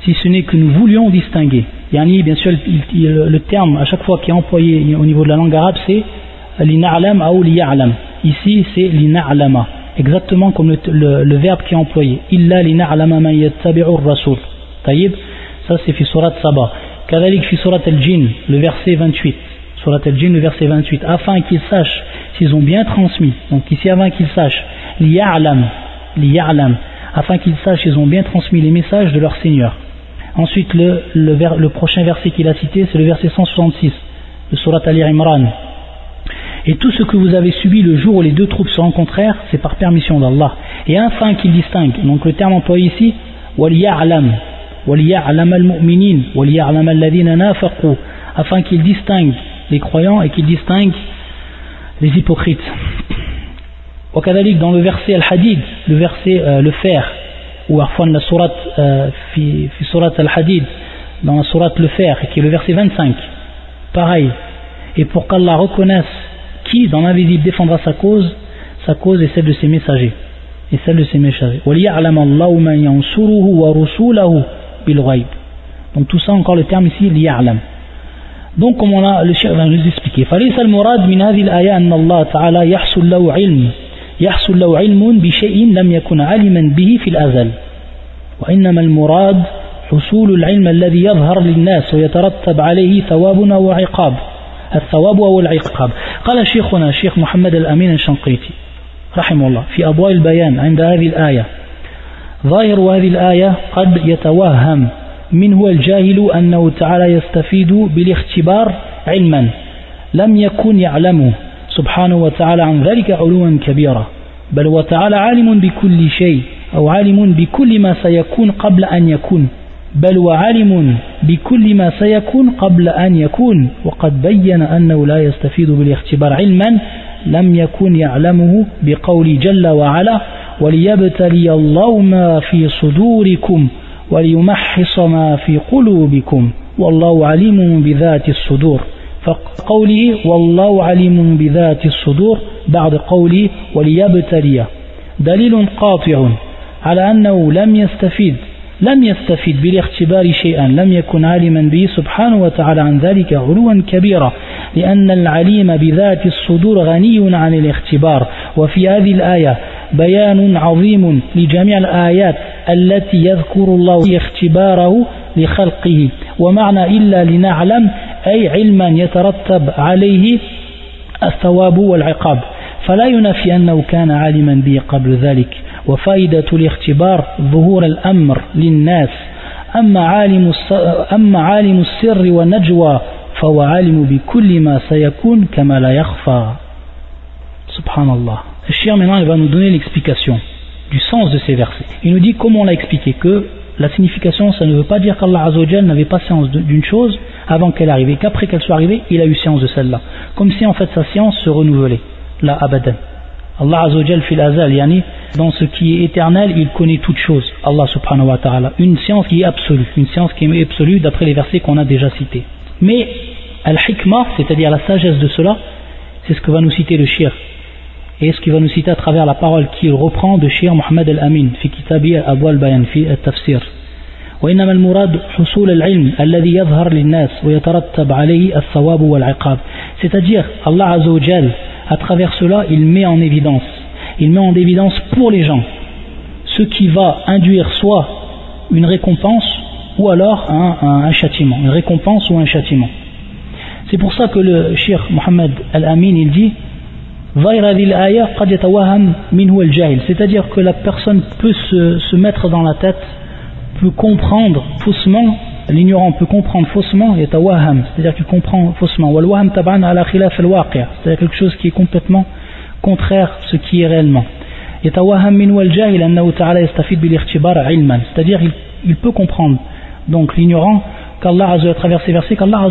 Speaker 1: si ce n'est que nous voulions distinguer. Yani, bien sûr, le terme à chaque fois qui est employé au niveau de la langue arabe, c'est l'ina'lam ou liya'lam. Ici, c'est l'ina'lama, exactement comme le, verbe qui est employé. Illa l'ina'lama man yattabi'ur rasul. Taïb, ça c'est Saba. Kadalik fi surat al-Jin, le verset 28. Surat al-Jin, le verset 28. Afin qu'ils sachent s'ils ont bien transmis. Donc ici, avant qu'ils sachent, liya'lam, liya'lam. Afin qu'ils sachent s'ils ont bien transmis les messages de leur Seigneur. Ensuite, le, prochain verset qu'il a cité, c'est le verset 166, le surat al-Imran. Et tout ce que vous avez subi le jour où les deux troupes se rencontrèrent, c'est par permission d'Allah. Et afin qu'ils distinguent, donc le terme employé ici, wal ya'lam, وَلْيَعْلَمَ الْمُؤْمِنِينَ وَلْيَعْلَمَ الَّذِينَ نَافَقُوا afin qu'il distingue les croyants et qu'il distingue les hypocrites. وكذلك dans le verset Al-Hadid, le verset euh, le fer, ou Arfan la surat euh, fi, fi surat Al-Hadid, dans la surat le fer, qui est le verset 25, pareil. Et pour qu'Allah reconnaisse qui dans l'invisible défendra sa cause, sa cause est celle de ses messagers. Et celle de ses messagers. Donc tout ça encore le terme ici, liya'lam. Donc comme on a, le chef va nous expliquer. فليس المراد من هذه الآية أن الله تعالى يحصل له علم. يحصل له علم بشيء لم يكن علما به في الأزل. وإنما المراد حصول العلم الذي يظهر للناس ويترتب عليه ثواب أو عقاب الثواب أو العقاب. قال شيخنا الشيخ محمد الأمين الشنقيطي رحمه الله في أضواء البيان عند هذه الآية. ظاهر هذه الآية قد يتوهم من هو الجاهل أنه تعالى يستفيد بالاختبار علما. لم يكن يعلمه سبحانه وتعالى عن ذلك علوا كبيرا بل وتعالى عالم بكل شيء أو عالم بكل ما سيكون قبل أن يكون بل وعالم بكل ما سيكون قبل أن يكون. وقد بين أنه لا يستفيد بالاختبار علما لم يكن يعلمه بقول جل وعلا. وليبتلي الله ما في صدوركم وليمحص ما في قلوبكم والله عليم بذات الصدور. فقوله والله عليم بذات الصدور بعد قوله وليبتلي. دليل قاطع على أنه لم يستفيد لم يستفيد بالاختبار شيئا لم يكن عالما به سبحانه وتعالى عن ذلك علوا كبيرا لأن العليم بذات الصدور غني عن الاختبار. وفي هذه الآية بيان عظيم لجميع الآيات التي يذكر الله اختباره لخلقه. ومعنى إلا لنعلم أي علما يترتب عليه الثواب والعقاب. فلا ينفي أنه كان عالما به قبل ذلك. وفائدة الاختبار ظهور الأمر للناس. أما عالم, أما عالم السر والنجوى فهو عالم بكل ما سيكون كما لا يخفى. سبحان الله. Le chien maintenant il va nous donner l'explication du sens de ces versets. Il nous dit comment on l'a expliqué que la signification ça ne veut pas dire qu'Allah Azzawajal n'avait pas science d'une chose avant qu'elle arrive et qu'après qu'elle soit arrivée il a eu science de celle-là. Comme si en fait sa science se renouvelait. La abadan. Allah Azzawajal fil azal, yani, dans ce qui est éternel, il connaît toutes choses. Allah subhanahu wa ta'ala. Une science qui est absolue, une science qui est absolue d'après les versets qu'on a déjà cités. Mais al-hikmah, c'est-à-dire la sagesse de cela, c'est ce que va nous citer le shir Et ce qu'il va nous citer à travers la parole qu'il reprend de shir Muhammad al-Amin, fi kitabi Abu al-Bayan, fi al-Tafsir. وإنما المراد حصول العلم الذي يظهر للناس ويترتب عليه الثواب والعقاب c'est-à-dire Allah Azza wa à travers cela, il met en évidence, il met en évidence pour les gens ce qui va induire soit une récompense ou alors un, châtiment, une récompense ou un châtiment. C'est pour ça que le Cheikh Mohammed Al-Amin il dit c'est-à-dire que la personne peut se, se mettre dans la tête, peut comprendre faussement l'ignorant peut comprendre faussement c'est-à-dire qu'il comprend faussement. C'est-à-dire quelque chose qui est complètement contraire à ce qui est réellement. C'est-à-dire il, peut comprendre donc l'ignorant qu'Allah à travers ces versets qu'Allah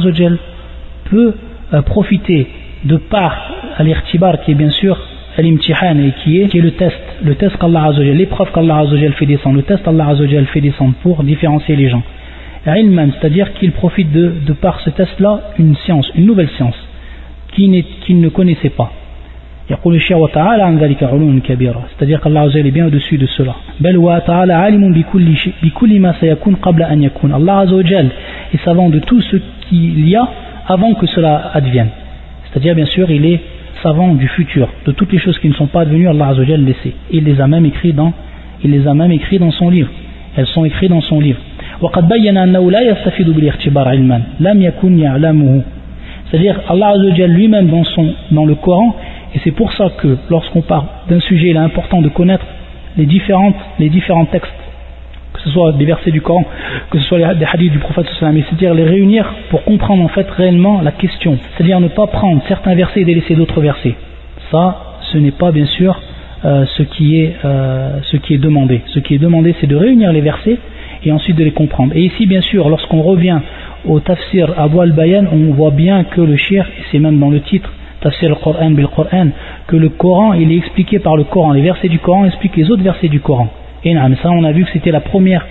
Speaker 1: peut euh, profiter de par l'irtibar qui est bien sûr l'imtihan et qui est, le test le test qu'Allah l'épreuve qu'Allah fait descendre le test qu'Allah fait descendre pour différencier les gens c'est-à-dire qu'il profite de, de par ce test-là une science, une nouvelle science, qu'il ne connaissait pas. C'est-à-dire qu'Allah est bien au-dessus de cela. Allah est savant de tout ce qu'il y a avant que cela advienne. C'est-à-dire, bien sûr, il est savant du futur, de toutes les choses qui ne sont pas devenues, Allah Azzawajal les sait. Il les a même écrites dans, il les a même écrit dans son livre. Elles sont écrites dans son livre. C'est-à-dire, Allah Azzawajal lui-même dans, son, dans le Coran, et c'est pour ça que lorsqu'on parle d'un sujet, il est important de connaître les, différentes, les différents textes que ce soit des versets du Coran, que ce soit des hadiths du prophète c'est-à-dire les réunir pour comprendre en fait réellement la question, c'est-à-dire ne pas prendre certains versets et délaisser d'autres versets. Ça, ce n'est pas bien sûr euh, ce, qui est, euh, ce qui est demandé. Ce qui est demandé, c'est de réunir les versets et ensuite de les comprendre. Et ici, bien sûr, lorsqu'on revient au tafsir Abu al-Bayan, on voit bien que le shir, c'est même dans le titre, tafsir al-Qur'an bil-Qur'an, que le Coran, il est expliqué par le Coran. Les versets du Coran expliquent les autres versets du Coran. Et ça, on a vu que c'était la première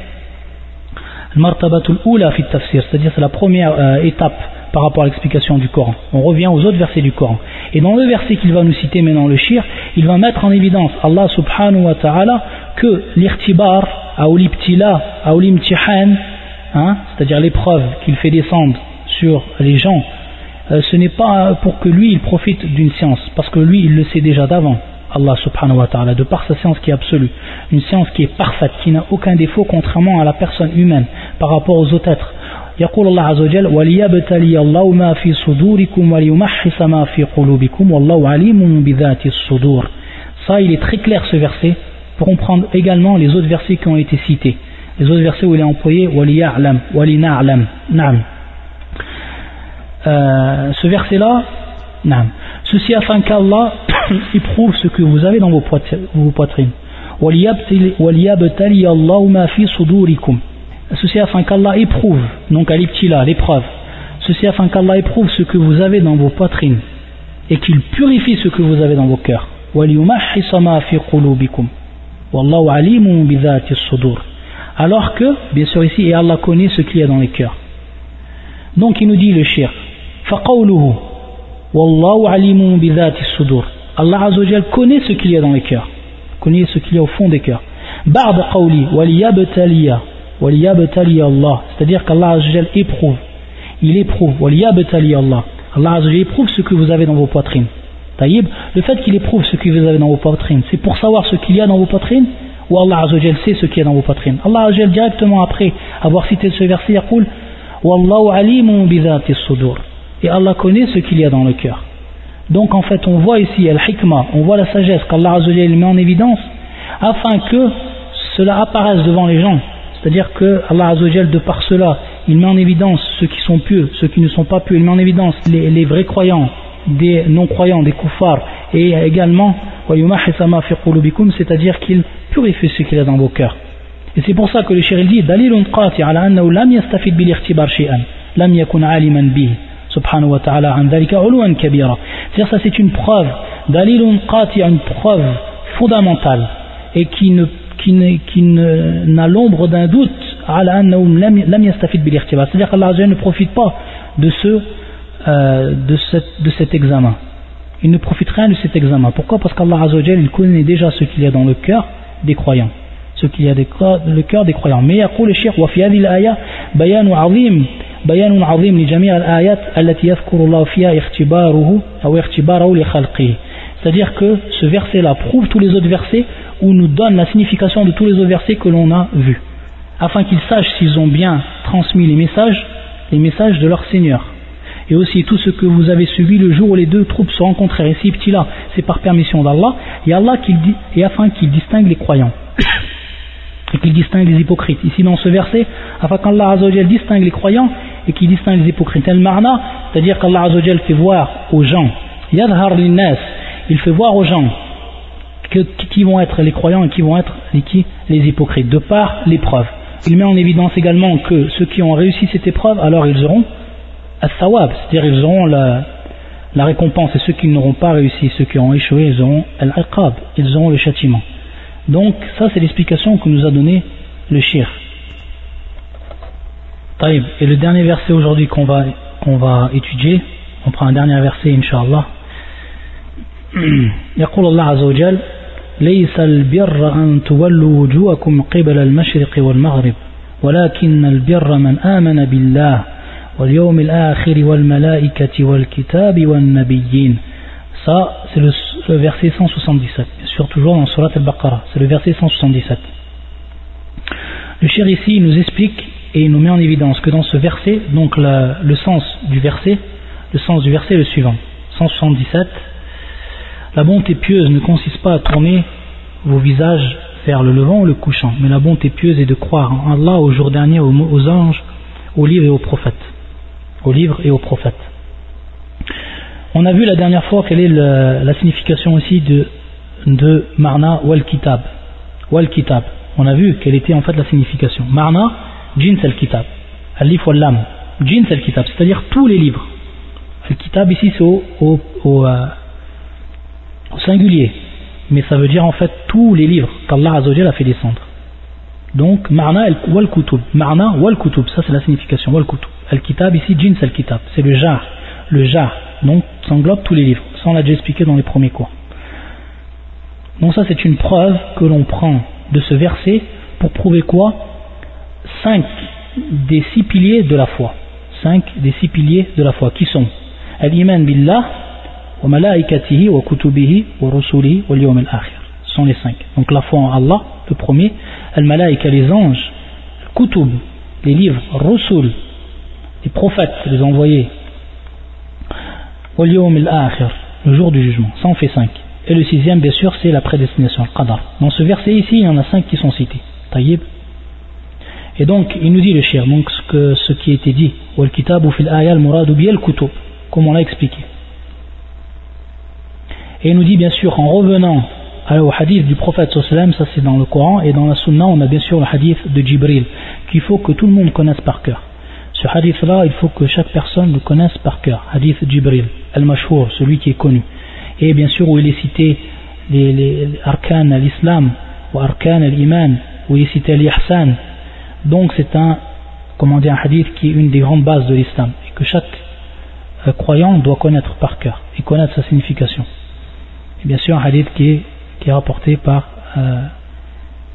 Speaker 1: c'est-à-dire c'est la première euh, étape par rapport à l'explication du Coran. On revient aux autres versets du Coran. Et dans le verset qu'il va nous citer maintenant, le shir, il va mettre en évidence, Allah subhanahu wa ta'ala, que l'irtibar, aulibtila, aulimtihan, hein, c'est-à-dire l'épreuve qu'il fait descendre sur les gens, euh, ce n'est pas pour que lui il profite d'une science, parce que lui il le sait déjà d'avant. Allah subhanahu wa ta'ala, de par sa science qui est absolue, une science qui est parfaite, qui n'a aucun défaut contrairement à la personne humaine par rapport aux autres êtres. يقول الله عز وجل وليبتلي الله ما في صدوركم وليمحص ما في قلوبكم والله عليم بذات الصدور ça il est très clair ce verset pour comprendre également les autres versets qui ont été cités les autres versets où il est employé وليعلم ولنعلم نعم euh, ce verset là non. Ceci afin qu'Allah éprouve ce que vous avez dans vos poitrines. Ceci afin qu'Allah éprouve, donc à l'épreuve, ceci afin qu'Allah éprouve ce que vous avez dans vos poitrines et qu'il purifie ce que vous avez dans vos cœurs. Alors que, bien sûr ici, Allah connaît ce qu'il y a dans les cœurs. Donc il nous dit le shirk. Wallahu alimun bidhati sudur. Allah Azzawajal connaît ce qu'il y a dans les cœurs, connaît ce qu'il y a au fond des cœurs. Ba'd qawli waliyabtaliya waliyabtaliya Allah, c'est-à-dire qu'Allah Azzawajal éprouve, il éprouve waliyabtaliya Allah. Allah Azzawajal éprouve ce que vous avez dans vos poitrines. Taïb, le fait qu'il éprouve ce que vous avez dans vos poitrines, c'est pour savoir ce qu'il y a dans vos poitrines ou Allah Azzawajal sait ce qu'il y a dans vos poitrines? Allah Azzawajal directement après avoir cité ce verset, il dit Wallahu alimun bidhati sudur et Allah connaît ce qu'il y a dans le cœur. Donc en fait on voit ici al-hikmah on voit la sagesse qu'Allah met en évidence afin que cela apparaisse devant les gens. C'est-à-dire que Allah Azzawajal, de par cela, il met en évidence ceux qui sont pieux, ceux qui ne sont pas pieux, il met en évidence les, vrais croyants, des non-croyants, des koufars, et également, c'est-à-dire qu'il purifie ce qu'il a dans vos cœurs. Et c'est pour ça que le shir dit, ala lam yastafid bil lam subhanahu wa kabira. C'est-à-dire ça c'est une preuve, dalilun qati, une preuve fondamentale, et qui n'a l'ombre d'un doute c'est-à-dire qu'Allah ne profite pas de, ce, euh, de, de cet examen. Il ne profite rien de cet examen. Pourquoi? Parce qu'Allah il connaît déjà ce qu'il y a dans le cœur des croyants ce qu'il y a dans le cœur des croyants mais يقول الشيخ وفي هذه الآية بيان عظيم بيان عظيم لجميع الآيات التي يذكر الله فيها اختباره أو اختباره لخلقه c'est-à-dire que ce verset-là prouve tous les autres versets ou nous donne la signification de tous les autres versets que l'on a vus, afin qu'ils sachent s'ils ont bien transmis les messages, les messages de leur Seigneur. Et aussi tout ce que vous avez suivi le jour où les deux troupes se rencontrèrent. Ici, petit là, c'est par permission d'Allah, et Allah dit, et afin qu'il distingue les croyants. et qu'il distingue les hypocrites. Ici dans ce verset, afin qu'Allah distingue les croyants et qu'il distingue les hypocrites. marna, c'est-à-dire qu'Allah fait voir aux gens, yadhar il fait voir aux gens qui vont être les croyants et qui vont être les hypocrites, de par l'épreuve. Il met en évidence également que ceux qui ont réussi cette épreuve, alors ils auront as-sawab, c'est-à-dire ils auront la, la récompense, et ceux qui n'auront pas réussi, ceux qui ont échoué, ils auront al-aqab, ils auront le châtiment. Donc ça c'est l'explication que nous a donné le shir. Et le dernier verset aujourd'hui qu'on va, qu'on va étudier, on prend un dernier verset, Inch'Allah. يقول الله عز وجل ليس البر أن تولوا وجوهكم قبل المشرق والمغرب ولكن البر من آمن بالله واليوم الآخر والملائكة والكتاب والنبيين ça, c'est le, verset 177, bien sûr, toujours dans Surat al-Baqarah, c'est le verset 177. Le cher ici nous explique et nous met en évidence que dans ce verset, donc le sens du verset, le sens du verset est le suivant 177 la bonté pieuse ne consiste pas à tourner vos visages vers le levant ou le couchant. Mais la bonté pieuse est de croire en Allah, au jour dernier, aux, anges, aux livres. Aux livres et aux prophètes. On a vu la dernière fois quelle est la signification aussi de, Marna wal Kitab. Wal Kitab. On a vu quelle était en fait la signification. Marna, jins al Kitab. Al-Lif wal Lam. Jins al Kitab, c'est-à-dire tous les livres. Al-Kitab ici c'est au, euh, singulier mais ça veut dire en fait tous les livres qu'Allah Azzawajal a fait descendre. Donc, Marna wal kutub. Marna wal kutub, ça c'est la signification. Wal kutub. Al-kitab ici, jins al-kitab. C'est le jar. Le jar. Donc ça englobe tous les livres. Ça on l'a déjà expliqué dans les premiers cours. Donc ça c'est une preuve que l'on prend de ce verset pour prouver quoi? Cinq des six piliers de la foi. Cinq des six piliers de la foi qui sont? Al-Iman Billah, wa Malaikatihi, wa Kutubihi, wa Rusulihi, wa Liyom Al-Akhir. Ce sont les cinq. Donc la foi en Allah, le premier, Al-Malaika, les anges, Kutub, les livres, Rusul, les prophètes, les envoyés, le jour du jugement ça en fait cinq. Et le sixième bien sûr c'est la prédestination al-qadar dans ce verset ici il y en a cinq qui sont cités. Taïb. Et donc il nous dit le shir donc ce, que, ce qui a été dit. Wal-kitabu fil ayal muradu bi al-kutub comme on l'a expliqué. Et il nous dit bien sûr, en revenant au hadith du prophète sallam, ça c'est dans le Coran, et dans la Sunna, on a bien sûr le hadith de Jibril, qu'il faut que tout le monde connaisse par cœur. Ce hadith-là, il faut que chaque personne le connaisse par cœur. Hadith Jibril, Al-Mashhour, celui qui est connu. Et bien sûr, où il est cité les, les, les ou arkan al-Iman, où il est cité l'Ihsan. Donc, c'est un, comment dire, hadith qui est une des grandes bases de l'Islam. Et que chaque euh, croyant doit connaître par cœur et connaître sa signification. Et bien sûr, un hadith qui est, rapporté par. Euh,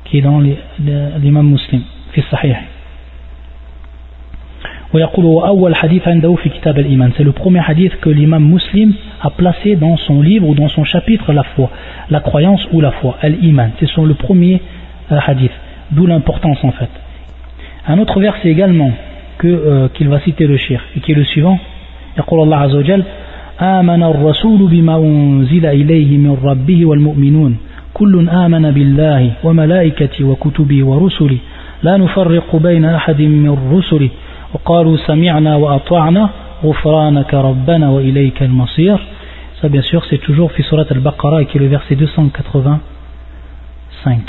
Speaker 1: qui est dans l'imam muslim, fi sahih. c'est le premier hadith que l'imam muslim a placé dans son livre ou dans son chapitre la foi la croyance ou la foi al-iman c'est son le premier euh, hadith d'où l'importance en fait un autre verset également que euh, qu'il va citer le shir et qui est le suivant يقول الله عز وجل آمن الرسول بما أنزل إليه من ربه والمؤمنون كل آمن بالله وملائكته وكتبه ورسله لا نفرق بين أحد من رسله وقالوا سمعنا وأطعنا غفرانك ربنا وإليك المصير. Ça bien sûr c'est toujours في سورة البقرة qui est le verset 285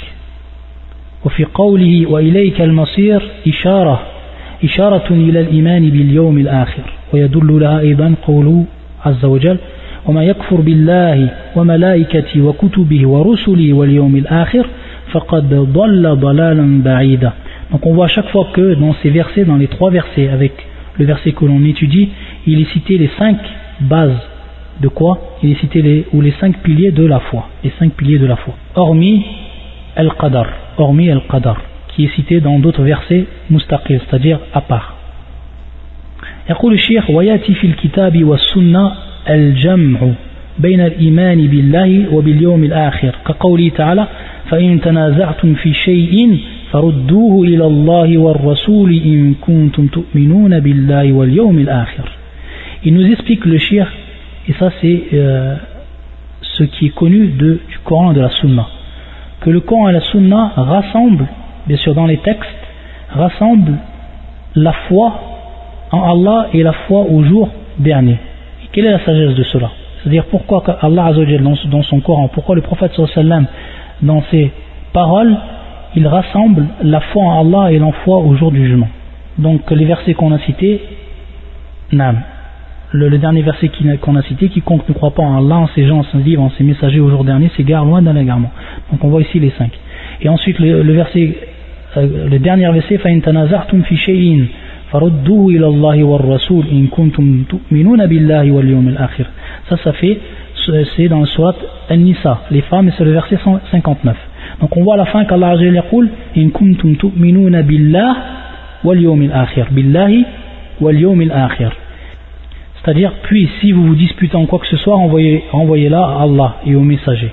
Speaker 1: وفي قوله وإليك المصير إشارة إشارة إلى الإيمان باليوم الآخر. ويدل لها أيضا قوله عز وجل وما يكفر بالله وملائكته وكتبه ورسله واليوم الآخر فقد ضل ضلالا بعيدا Donc on voit à chaque fois que dans ces versets, dans les trois versets, avec le verset que l'on étudie, il est cité les cinq bases de quoi Il est cité les, ou les cinq piliers de la foi, les cinq piliers de la foi. Hormis Al-Qadar, hormis Al-Qadar, qui est cité dans d'autres versets mustaqil, c'est-à-dire à part. يقول الشيخ ويأتي في الكتاب والسنة الجمع بين الإيمان بالله وباليوم الآخر كقوله تعالى فإن تنازعتم في شيء فردوه إلى الله والرسول إن كنتم تؤمنون بالله واليوم الآخر Il nous explique le shir, et ça c'est euh, ce qui est connu de, du Coran et de la Sunna, que le Coran et la Sunna rassemblent, bien sûr dans les textes, rassemblent la foi en Allah et la foi au jour dernier. Et quelle est la sagesse de cela C'est-à-dire pourquoi Allah dans son Coran, pourquoi le prophète sallam dans ses paroles, il rassemble la foi en Allah et la foi au jour du jugement. Donc les versets qu'on a cités, Nam. Le, dernier verset qu'on a cité, quiconque ne croit pas en Allah, en ses gens, en ses livres, en ses messagers au jour dernier, s'égare loin d'un égarement. Donc on voit ici les cinq. Et ensuite le, verset, euh, le dernier verset, فَإِن تَنَازَعْتُمْ فِي شَيْءٍ فردوه إلى الله والرسول إن كنتم تؤمنون بالله واليوم الآخر ça ça fait c'est dans le surat An-Nisa les femmes et c'est le verset 59 donc on voit à la fin qu'Allah Azza يقول إن كنتم تؤمنون بالله واليوم الآخر بالله واليوم الآخر c'est-à-dire puis si vous vous disputez en quoi que ce soit envoyez, envoyez-la à Allah et aux messagers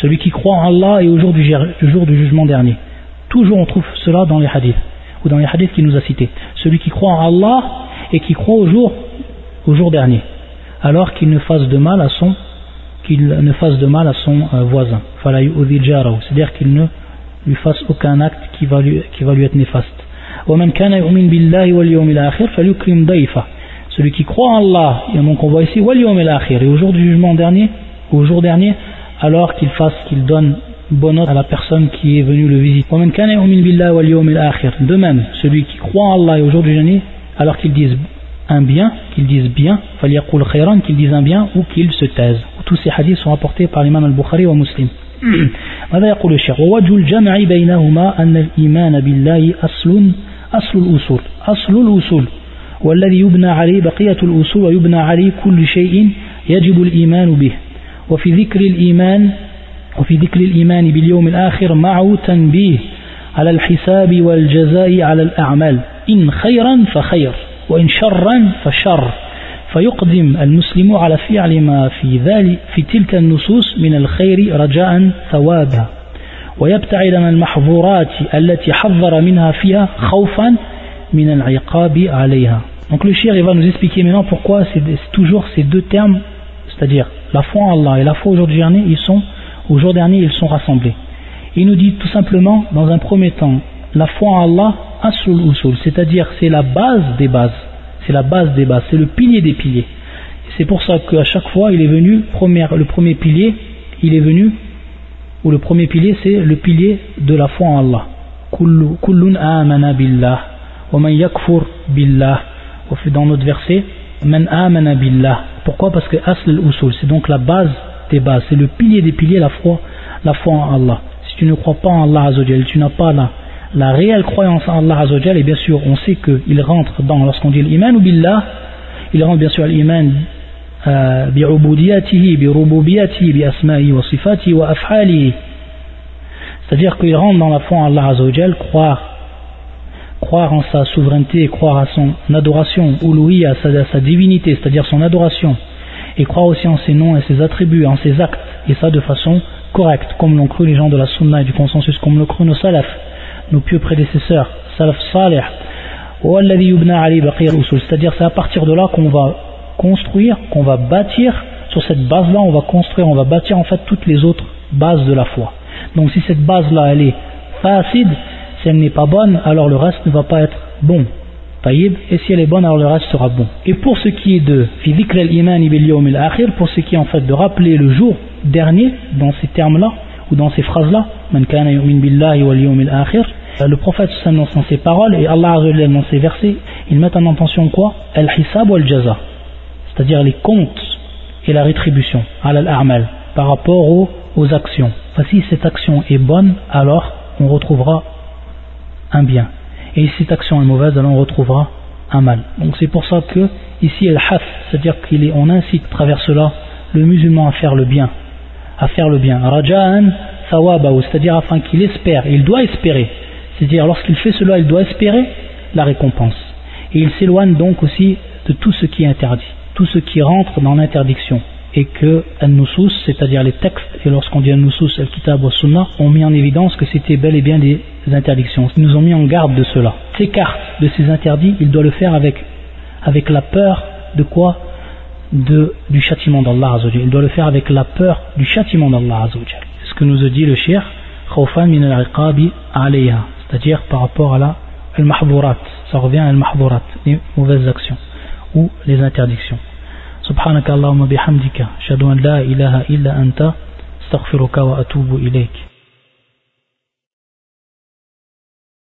Speaker 1: celui qui croit en Allah et au jour du, jour du jugement dernier. Toujours on trouve cela dans les hadiths ou dans les hadiths qu'il nous a cités. Celui qui croit en Allah et qui croit au jour au jour dernier alors qu'il ne fasse de mal à son qu'il ne fasse de mal à son euh, voisin. C'est-à-dire qu'il ne lui fasse aucun acte qui va lui, qui va lui être néfaste. Celui qui croit en Allah et donc on voit ici et au jour du jugement dernier au jour dernier alors qu'il fasse qu'il donne bonne note à la personne qui est venue le visiter de même celui qui croit en Allah et au jour du dernier alors qu'il dise un bien, qu'il dise bien, qu'il dise un bien ou qu'il se taise. Tous ces hadiths sont rapportés par l'imam al-Bukhari ou Muslim. ماذا يقول الشيخ ووجه الجمع بينهما أن الإيمان بالله أصل أصل الأصول أصل الأصول والذي يبنى عليه بقية الأصول ويبنى عليه كل شيء يجب الإيمان به وفي ذكر الإيمان وفي ذكر الإيمان باليوم الآخر معه تنبيه على الحساب والجزاء على الأعمال. إن خيرا فخير وإن شرا فشر. فيقدم المسلم على فعل ما في ذلك في تلك النصوص من الخير رجاء ثوابا. ويبتعد من المحظورات التي حذر منها فيها خوفا من العقاب عليها. Donc le shir il va nous expliquer maintenant pourquoi c'est toujours ces deux termes, c'est-à-dire la foi en Allah et la foi au jour dernier, ils sont au jour dernier ils sont rassemblés. Il nous dit tout simplement dans un premier temps la foi en Allah asul usul, c'est-à-dire c'est la base des bases, c'est la base des bases, c'est le pilier des piliers. C'est pour ça qu'à chaque fois il est venu, le premier pilier, il est venu, ou le premier pilier c'est le pilier de la foi en Allah. Kullun amana billah, wa yakfur billah, dans notre verset, man amana billah. Pourquoi Parce que asl usul, c'est donc la base des bases, c'est le pilier des piliers, la foi, la foi en Allah. Si tu ne crois pas en Allah tu n'as pas là la réelle croyance en Allah Azzawajal, et bien sûr, on sait qu'il rentre dans, lorsqu'on dit l'iman ou billah, il rentre bien sûr l'iman bi'ubudiyatihi, bi'rububiyatihi, bi'asma'i wa sifati wa af'ali. C'est-à-dire qu'il rentre dans la foi en Allah Azzawajal, croire, croire en sa souveraineté, croire à son adoration, ou à à sa divinité, c'est-à-dire son adoration, et croire aussi en ses noms et ses attributs, en ses actes, et ça de façon correcte, comme l'ont cru les gens de la sunna et du consensus, comme l'ont cru nos salafs nos pieux prédécesseurs, salaf salih, c'est-à-dire c'est à partir de là qu'on va construire, qu'on va bâtir, sur cette base-là, on va construire, on va bâtir en fait toutes les autres bases de la foi. Donc si cette base-là, elle est facile, si elle n'est pas bonne, alors le reste ne va pas être bon. Et si elle est bonne, alors le reste sera bon. Et pour ce qui est de pour ce qui est en fait de rappeler le jour dernier, dans ces termes-là, ou dans ces phrases-là, euh, le prophète dans ses paroles et Allah dans ses versets, ils mettent en intention quoi? Al-Hisab ou Al-Jaza, c'est-à-dire les comptes et la rétribution, par rapport aux, actions. si cette action est bonne, alors on retrouvera un bien. Et si cette action est mauvaise, alors on retrouvera un mal. Donc c'est pour ça que ici al-Haf, c'est-à-dire qu'on incite à travers cela le musulman à faire le bien, à faire le bien. Raja'an c'est-à-dire afin qu'il espère, il doit espérer c'est-à-dire, lorsqu'il fait cela, il doit espérer la récompense. Et il s'éloigne donc aussi de tout ce qui est interdit, tout ce qui rentre dans l'interdiction. Et que Al-Nusus, c'est-à-dire les textes, et lorsqu'on dit Al-Nusus, Al-Kitab wa Sunnah, ont mis en évidence que c'était bel et bien des interdictions. Ils nous ont mis en garde de cela. S'écarte de ces interdits, il doit le faire avec, avec la peur de quoi? De, Du châtiment d'Allah Il doit le faire avec la peur du châtiment d'Allah C'est ce que nous a dit le shir, khawfan min al-iqabi alayha c'est-à-dire par rapport à la al-mahdurat, ça revient à al-mahdurat, les mauvaises actions ou les interdictions. سبحانك اللهم بحمدك أشهد أن لا إله إلا أنت أستغفرك وأتوب إليك.